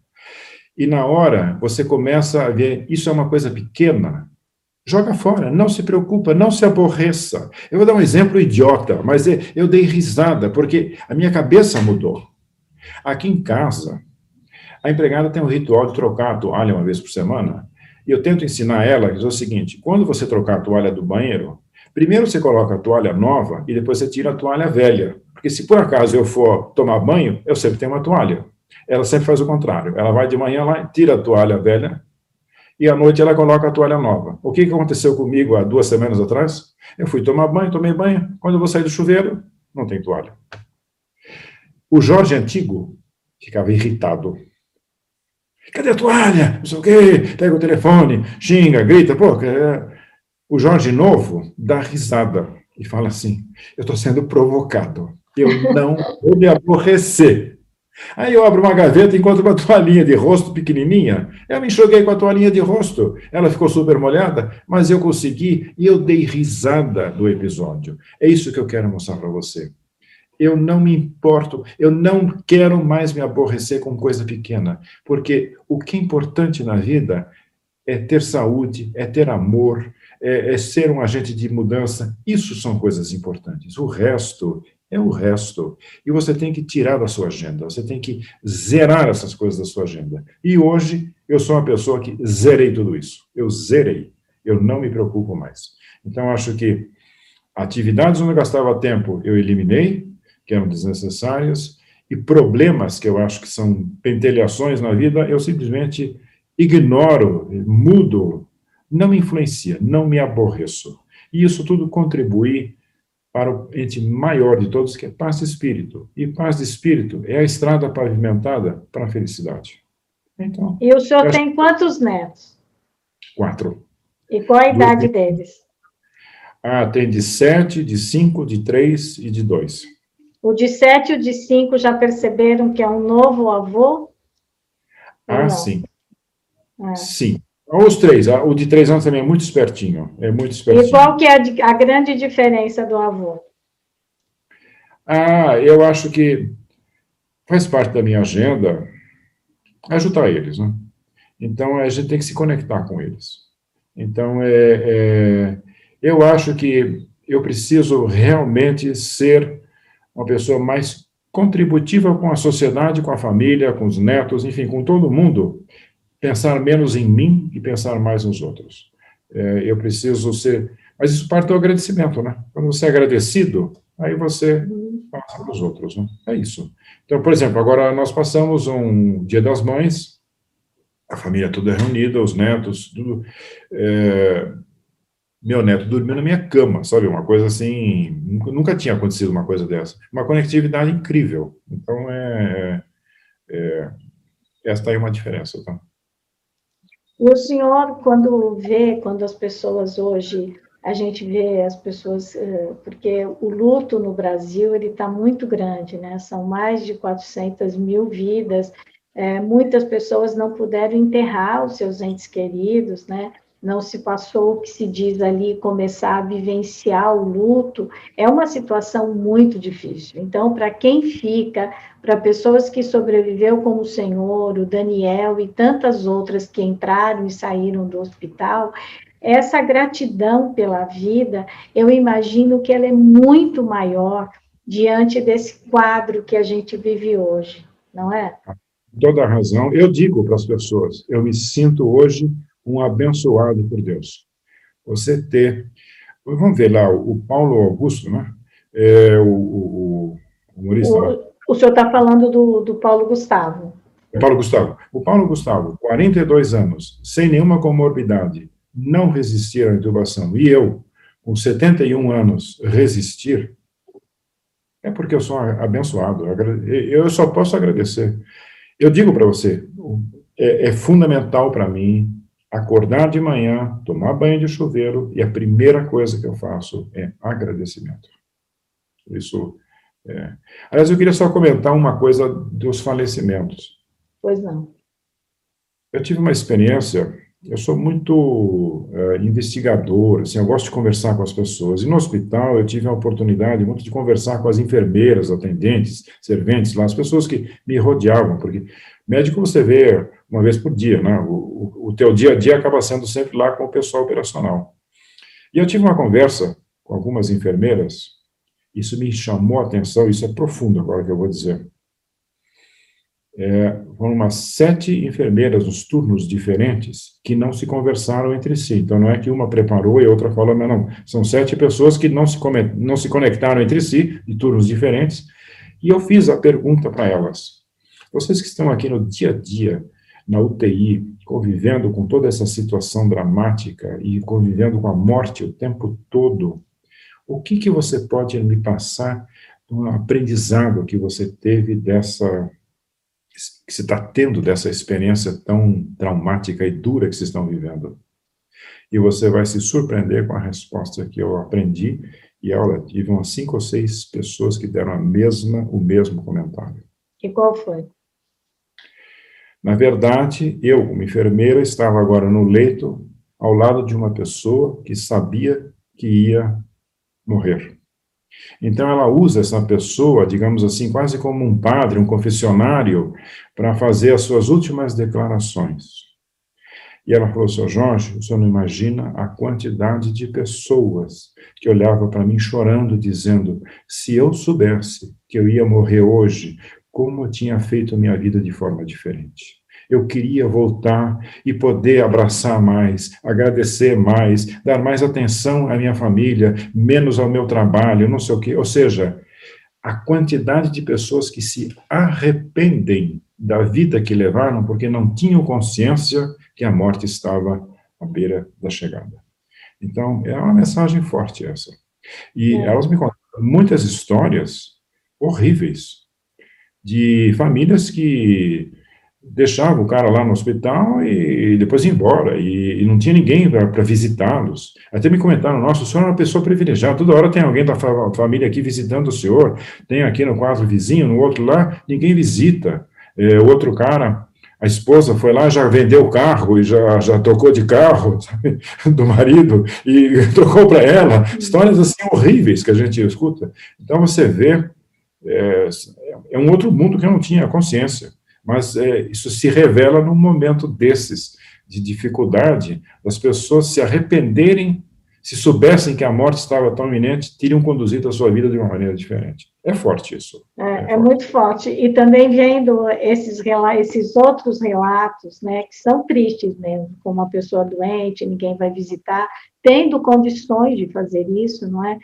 E na hora você começa a ver, isso é uma coisa pequena, Joga fora, não se preocupa, não se aborreça. Eu vou dar um exemplo idiota, mas é, eu dei risada, porque a minha cabeça mudou. Aqui em casa, a empregada tem um ritual de trocar a toalha uma vez por semana, e eu tento ensinar ela que é o seguinte: quando você trocar a toalha do banheiro, primeiro você coloca a toalha nova e depois você tira a toalha velha. Porque se por acaso eu for tomar banho, eu sempre tenho uma toalha. Ela sempre faz o contrário. Ela vai de manhã lá, tira a toalha velha, e à noite ela coloca a toalha nova. O que aconteceu comigo há duas semanas atrás? Eu fui tomar banho, tomei banho. Quando eu vou sair do chuveiro, não tem toalha. O Jorge antigo ficava irritado. Cadê a toalha? Não sei o quê. Pega o telefone, xinga, grita. Pô, o Jorge novo dá risada e fala assim: Eu estou sendo provocado. Eu não vou me aborrecer. Aí eu abro uma gaveta e encontro uma toalhinha de rosto pequenininha. Eu me enxuguei com a toalhinha de rosto. Ela ficou super molhada, mas eu consegui e eu dei risada do episódio. É isso que eu quero mostrar para você. Eu não me importo, eu não quero mais me aborrecer com coisa pequena, porque o que é importante na vida é ter saúde, é ter amor, é, é ser um agente de mudança. Isso são coisas importantes. O resto é o resto. E você tem que tirar da sua agenda, você tem que zerar essas coisas da sua agenda. E hoje eu sou uma pessoa que zerei tudo isso. Eu zerei. Eu não me preocupo mais. Então, acho que atividades onde eu gastava tempo eu eliminei, que eram desnecessárias, e problemas que eu acho que são pentelhações na vida, eu simplesmente ignoro, mudo, não me influencia, não me aborreço. E isso tudo contribui para o ente maior de todos, que é paz de espírito. E paz de espírito é a estrada pavimentada para a felicidade. Então, e o senhor tem quantos netos? Quatro. E qual a idade deles? Ah, tem de sete, de cinco, de três e de dois. O de sete e o de cinco já perceberam que é um novo avô? Ah, sim. É. Sim. Os três. O de três anos também é muito espertinho. É muito espertinho. E qual que é a, a grande diferença do avô? Ah, eu acho que faz parte da minha agenda ajudar eles, né? Então, a gente tem que se conectar com eles. Então, é, é, eu acho que eu preciso realmente ser uma pessoa mais contributiva com a sociedade, com a família, com os netos, enfim, com todo mundo, pensar menos em mim e pensar mais nos outros. É, eu preciso ser. Mas isso parte do agradecimento, né? Quando você é agradecido, aí você passa para os outros, né? É isso. Então, por exemplo, agora nós passamos um Dia das Mães, a família toda reunida, os netos, tudo. É, meu neto dormiu na minha cama, sabe? Uma coisa assim, nunca, tinha acontecido uma coisa dessa. Uma conectividade incrível. Então, é, é, esta é uma diferença, tá? E o senhor, quando vê, quando as pessoas hoje, a gente vê as pessoas, eh, porque o luto no Brasil, ele está muito grande, né? São mais de 400 mil vidas, é, muitas pessoas não puderam enterrar os seus entes queridos, né? Não se passou o que se diz ali, começar a vivenciar o luto, é uma situação muito difícil. Então, para quem fica, para pessoas que sobreviveu como o Senhor, o Daniel e tantas outras que entraram e saíram do hospital, essa gratidão pela vida, eu imagino que ela é muito maior diante desse quadro que a gente vive hoje, não é? Toda a razão. Eu digo para as pessoas, eu me sinto hoje um abençoado por Deus. Você ter. Vamos ver lá, o Paulo Augusto, né? É, o, o, o humorista. O, o senhor está falando do, do Paulo Gustavo. Paulo Gustavo. O Paulo Gustavo, 42 anos, sem nenhuma comorbidade, não resistir à intubação, e eu, com 71 anos, resistir, é porque eu sou abençoado. Eu só posso agradecer. Eu digo para você, é, é fundamental para mim acordar de manhã, tomar banho de chuveiro e a primeira coisa que eu faço é agradecimento. Isso. É... Aliás, eu queria só comentar uma coisa dos falecimentos. Pois não. Eu tive uma experiência. Eu sou muito é, investigador, assim, eu gosto de conversar com as pessoas. E no hospital eu tive a oportunidade muito de conversar com as enfermeiras, atendentes, serventes lá, as pessoas que me rodeavam, porque médico você vê uma vez por dia, né? O, o, o teu dia a dia acaba sendo sempre lá com o pessoal operacional. E eu tive uma conversa com algumas enfermeiras, isso me chamou a atenção, isso é profundo agora que eu vou dizer. É, foram umas sete enfermeiras nos turnos diferentes que não se conversaram entre si. Então, não é que uma preparou e a outra falou, não, não. São sete pessoas que não se, não se conectaram entre si, de turnos diferentes, e eu fiz a pergunta para elas. Vocês que estão aqui no dia a dia, na UTI, convivendo com toda essa situação dramática e convivendo com a morte o tempo todo, o que, que você pode me passar do aprendizado que você teve dessa que você está tendo dessa experiência tão traumática e dura que vocês estão vivendo. E você vai se surpreender com a resposta que eu aprendi. E olha, tive umas cinco ou seis pessoas que deram a mesma, o mesmo comentário. E qual foi? Na verdade, eu, como enfermeira, estava agora no leito, ao lado de uma pessoa que sabia que ia morrer. Então, ela usa essa pessoa, digamos assim, quase como um padre, um confessionário, para fazer as suas últimas declarações. E ela falou, seu Jorge, senhor não imagina a quantidade de pessoas que olhavam para mim chorando, dizendo: se eu soubesse que eu ia morrer hoje, como eu tinha feito a minha vida de forma diferente. Eu queria voltar e poder abraçar mais, agradecer mais, dar mais atenção à minha família, menos ao meu trabalho, não sei o quê. Ou seja, a quantidade de pessoas que se arrependem da vida que levaram porque não tinham consciência que a morte estava à beira da chegada. Então, é uma mensagem forte essa. E é. elas me contaram muitas histórias horríveis de famílias que deixavam o cara lá no hospital e, depois ia embora, e, e não tinha ninguém para visitá-los. Até me comentaram, nossa, o senhor é uma pessoa privilegiada, toda hora tem alguém da fa família aqui visitando o senhor, tem aqui no quadro vizinho, no outro lá, ninguém visita. É, outro cara, a esposa foi lá, já vendeu o carro e já, já trocou de carro [LAUGHS] sabe, do marido e [LAUGHS] trocou para ela. Histórias assim horríveis que a gente escuta. Então você vê, é, é um outro mundo que eu não tinha consciência. Mas é, isso se revela num momento desses, de dificuldade, das pessoas se arrependerem se soubessem que a morte estava tão iminente, teriam conduzido a sua vida de uma maneira diferente. É forte isso. É, é, é forte. muito forte. E também vendo esses, esses outros relatos, né, que são tristes mesmo, como uma pessoa doente, ninguém vai visitar, tendo condições de fazer isso, não é?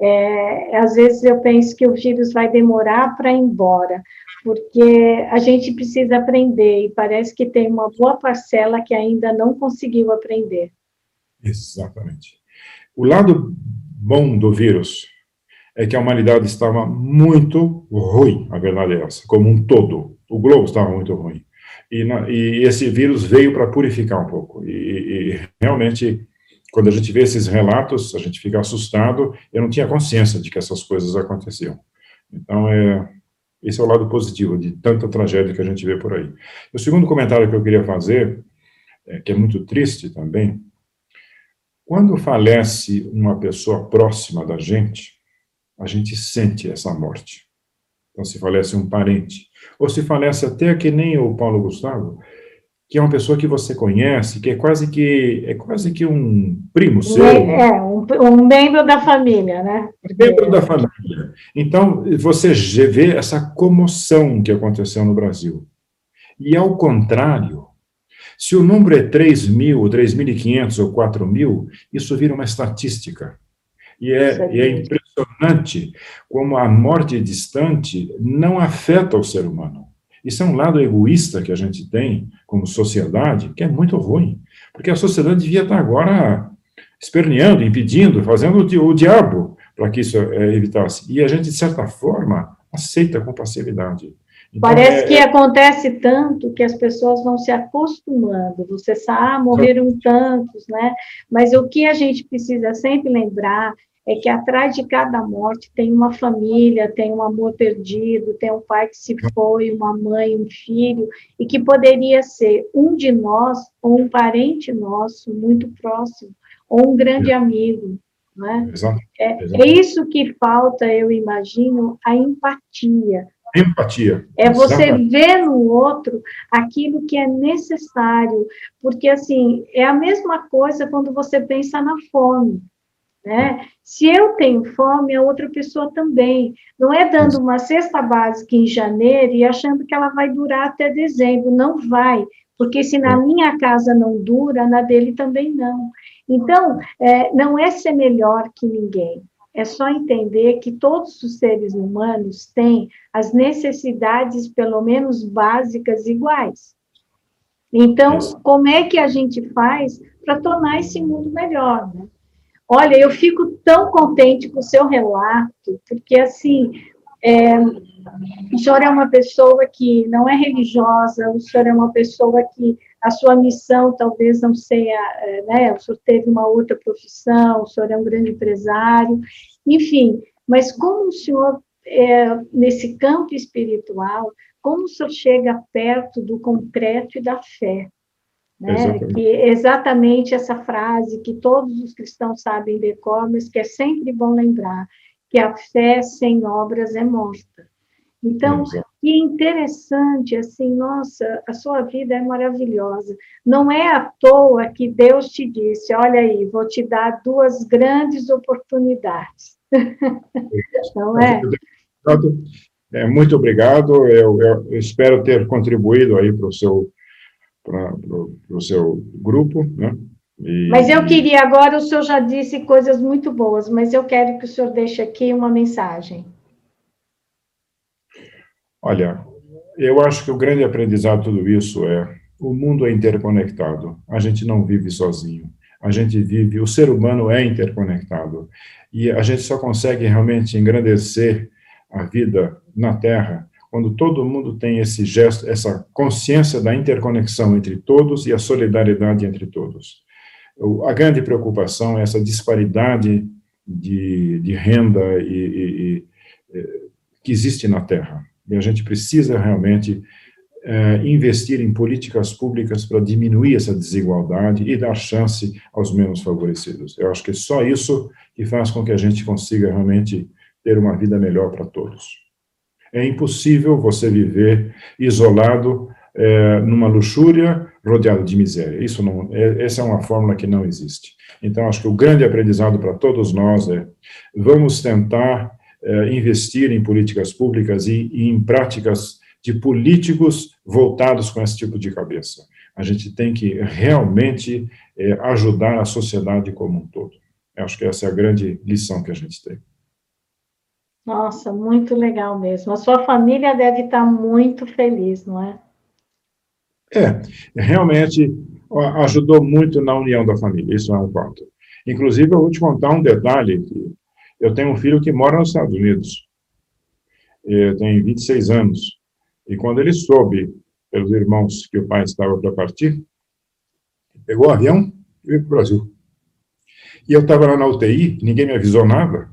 É às vezes eu penso que o vírus vai demorar para ir embora, porque a gente precisa aprender e parece que tem uma boa parcela que ainda não conseguiu aprender. Exatamente. O lado bom do vírus é que a humanidade estava muito ruim, a verdade é essa, como um todo. O globo estava muito ruim. E, na, e esse vírus veio para purificar um pouco. E, e, realmente, quando a gente vê esses relatos, a gente fica assustado. Eu não tinha consciência de que essas coisas aconteciam. Então, é, esse é o lado positivo de tanta tragédia que a gente vê por aí. O segundo comentário que eu queria fazer, é, que é muito triste também, quando falece uma pessoa próxima da gente, a gente sente essa morte. Então, se falece um parente, ou se falece até que nem o Paulo Gustavo, que é uma pessoa que você conhece, que é quase que é quase que um primo seu. É, um, um membro da família, né? Um membro da família. Então, você vê essa comoção que aconteceu no Brasil. E, ao contrário, se o número é 3 mil, 3.500 ou 4 mil, isso vira uma estatística. E é, e é impressionante como a morte distante não afeta o ser humano. Isso é um lado egoísta que a gente tem como sociedade, que é muito ruim. Porque a sociedade devia estar agora esperneando, impedindo, fazendo o diabo para que isso é, evitasse. E a gente, de certa forma, aceita com passividade. Então, Parece é, que é acontece tanto que as pessoas vão se acostumando. Você sabe, ah, morreram tantos, né? Mas o que a gente precisa sempre lembrar é que atrás de cada morte tem uma família, tem um amor perdido, tem um pai que se foi, uma mãe, um filho, e que poderia ser um de nós ou um parente nosso muito próximo, ou um grande amigo. Né? Exato, é, é isso que falta, eu imagino, a empatia Empatia. É você Exatamente. ver no outro aquilo que é necessário, porque assim, é a mesma coisa quando você pensa na fome. Né? Se eu tenho fome, a outra pessoa também. Não é dando uma cesta básica em janeiro e achando que ela vai durar até dezembro. Não vai, porque se na minha casa não dura, na dele também não. Então, é, não é ser melhor que ninguém, é só entender que todos os seres humanos têm as necessidades, pelo menos básicas, iguais. Então, como é que a gente faz para tornar esse mundo melhor? Né? Olha, eu fico tão contente com o seu relato, porque, assim, é, o senhor é uma pessoa que não é religiosa, o senhor é uma pessoa que a sua missão talvez não seja, é, né, o senhor teve uma outra profissão, o senhor é um grande empresário, enfim, mas como o senhor, é, nesse campo espiritual, como o senhor chega perto do concreto e da fé? Né? Exatamente. Que exatamente essa frase que todos os cristãos sabem de cor, mas que é sempre bom lembrar, que a fé sem obras é morta. Então, que interessante, assim, nossa, a sua vida é maravilhosa. Não é à toa que Deus te disse: olha aí, vou te dar duas grandes oportunidades. [LAUGHS] Não é? é? Muito obrigado. Eu, eu espero ter contribuído aí para o seu, para o seu grupo, né? E... Mas eu queria agora, o senhor já disse coisas muito boas, mas eu quero que o senhor deixe aqui uma mensagem. Olha, eu acho que o grande aprendizado de tudo isso é o mundo é interconectado. A gente não vive sozinho. A gente vive, o ser humano é interconectado. E a gente só consegue realmente engrandecer a vida na Terra quando todo mundo tem esse gesto, essa consciência da interconexão entre todos e a solidariedade entre todos. A grande preocupação é essa disparidade de, de renda e, e, e, que existe na Terra. E a gente precisa realmente é, investir em políticas públicas para diminuir essa desigualdade e dar chance aos menos favorecidos. Eu acho que é só isso que faz com que a gente consiga realmente ter uma vida melhor para todos. É impossível você viver isolado é, numa luxúria rodeado de miséria. Isso não, é, essa é uma fórmula que não existe. Então, acho que o grande aprendizado para todos nós é: vamos tentar é, investir em políticas públicas e, e em práticas de políticos voltados com esse tipo de cabeça. A gente tem que realmente é, ajudar a sociedade como um todo. Eu acho que essa é a grande lição que a gente tem. Nossa, muito legal mesmo. A sua família deve estar muito feliz, não é? É, realmente ajudou muito na união da família, isso é um fato. Inclusive, eu vou te contar um detalhe, eu tenho um filho que mora nos Estados Unidos, tem 26 anos, e quando ele soube, pelos irmãos, que o pai estava para partir, pegou o avião e veio para o Brasil. E eu estava lá na UTI, ninguém me avisou nada,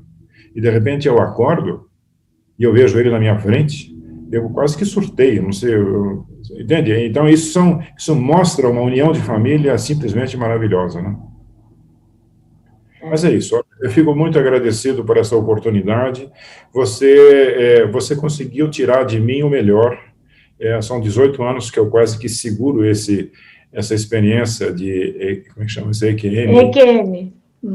e de repente eu acordo e eu vejo ele na minha frente, eu quase que surtei, não sei, eu, entende? Então isso, são, isso mostra uma união de família simplesmente maravilhosa, né? Mas é isso, eu fico muito agradecido por essa oportunidade. Você, é, você conseguiu tirar de mim o melhor. É, são 18 anos que eu quase que seguro esse, essa experiência de, como é que chama isso? EQM. EQM.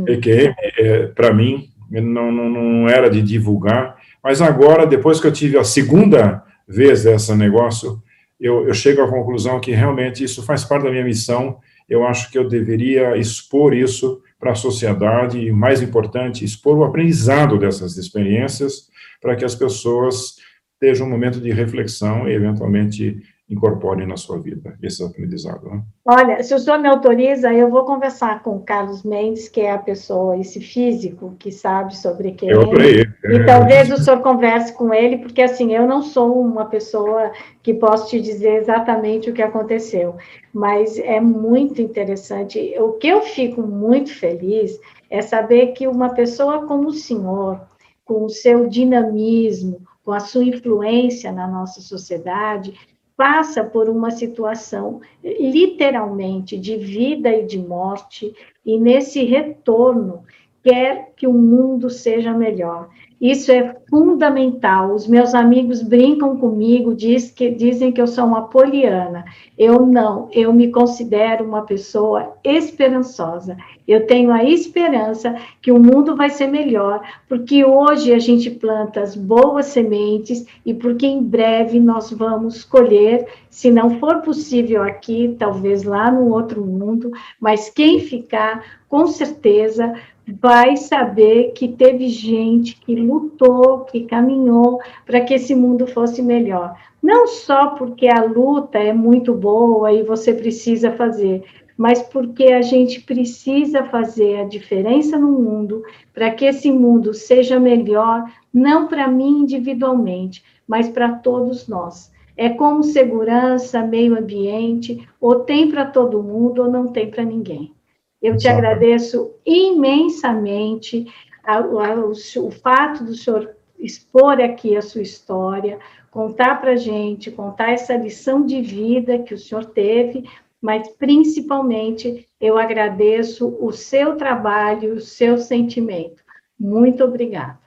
EQM, é, para mim, não, não, não era de divulgar, mas agora, depois que eu tive a segunda vez desse negócio, eu, eu chego à conclusão que realmente isso faz parte da minha missão, eu acho que eu deveria expor isso para a sociedade e, mais importante, expor o aprendizado dessas experiências para que as pessoas estejam um momento de reflexão e, eventualmente, incorporem na sua vida esse aprendizado. Né? Olha, se o senhor me autoriza, eu vou conversar com o Carlos Mendes, que é a pessoa, esse físico que sabe sobre quem eu é. E talvez o senhor converse com ele, porque assim, eu não sou uma pessoa que posso te dizer exatamente o que aconteceu, mas é muito interessante. O que eu fico muito feliz é saber que uma pessoa como o senhor, com o seu dinamismo, com a sua influência na nossa sociedade, passa por uma situação literalmente de vida e de morte, e nesse retorno quer que o mundo seja melhor. Isso é fundamental. Os meus amigos brincam comigo, diz que, dizem que eu sou uma poliana. Eu não, eu me considero uma pessoa esperançosa. Eu tenho a esperança que o mundo vai ser melhor, porque hoje a gente planta as boas sementes e porque em breve nós vamos colher, se não for possível aqui, talvez lá no outro mundo, mas quem ficar, com certeza vai saber que teve gente que lutou, que caminhou para que esse mundo fosse melhor. Não só porque a luta é muito boa e você precisa fazer, mas porque a gente precisa fazer a diferença no mundo para que esse mundo seja melhor, não para mim individualmente, mas para todos nós. É como segurança, meio ambiente, ou tem para todo mundo ou não tem para ninguém. Eu te agradeço imensamente a, a, o, o, fato do senhor expor aqui a sua história, contar para a gente, contar essa lição de vida que o senhor teve, mas principalmente eu agradeço o seu trabalho, o seu sentimento. Muito obrigada.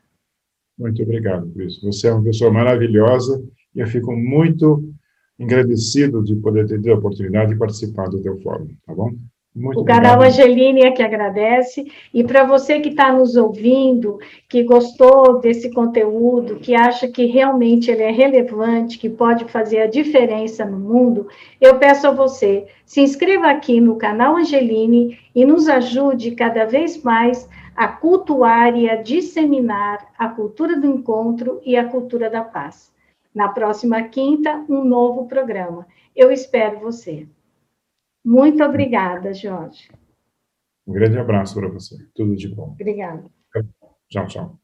Muito obrigado, Cris. Você é uma pessoa maravilhosa e eu fico muito agradecido de poder ter a oportunidade de participar do teu fórum, tá bom? Muito o canal Angeline é que agradece. E para você que está nos ouvindo, que gostou desse conteúdo, que acha que realmente ele é relevante, que pode fazer a diferença no mundo, eu peço a você, se inscreva aqui no canal Angeline e nos ajude cada vez mais a cultuar e a disseminar a cultura do encontro e a cultura da paz. Na próxima quinta, um novo programa. Eu espero você. Muito obrigada, Jorge. Um grande abraço para você. Tudo de bom. Obrigada. Tchau, tchau.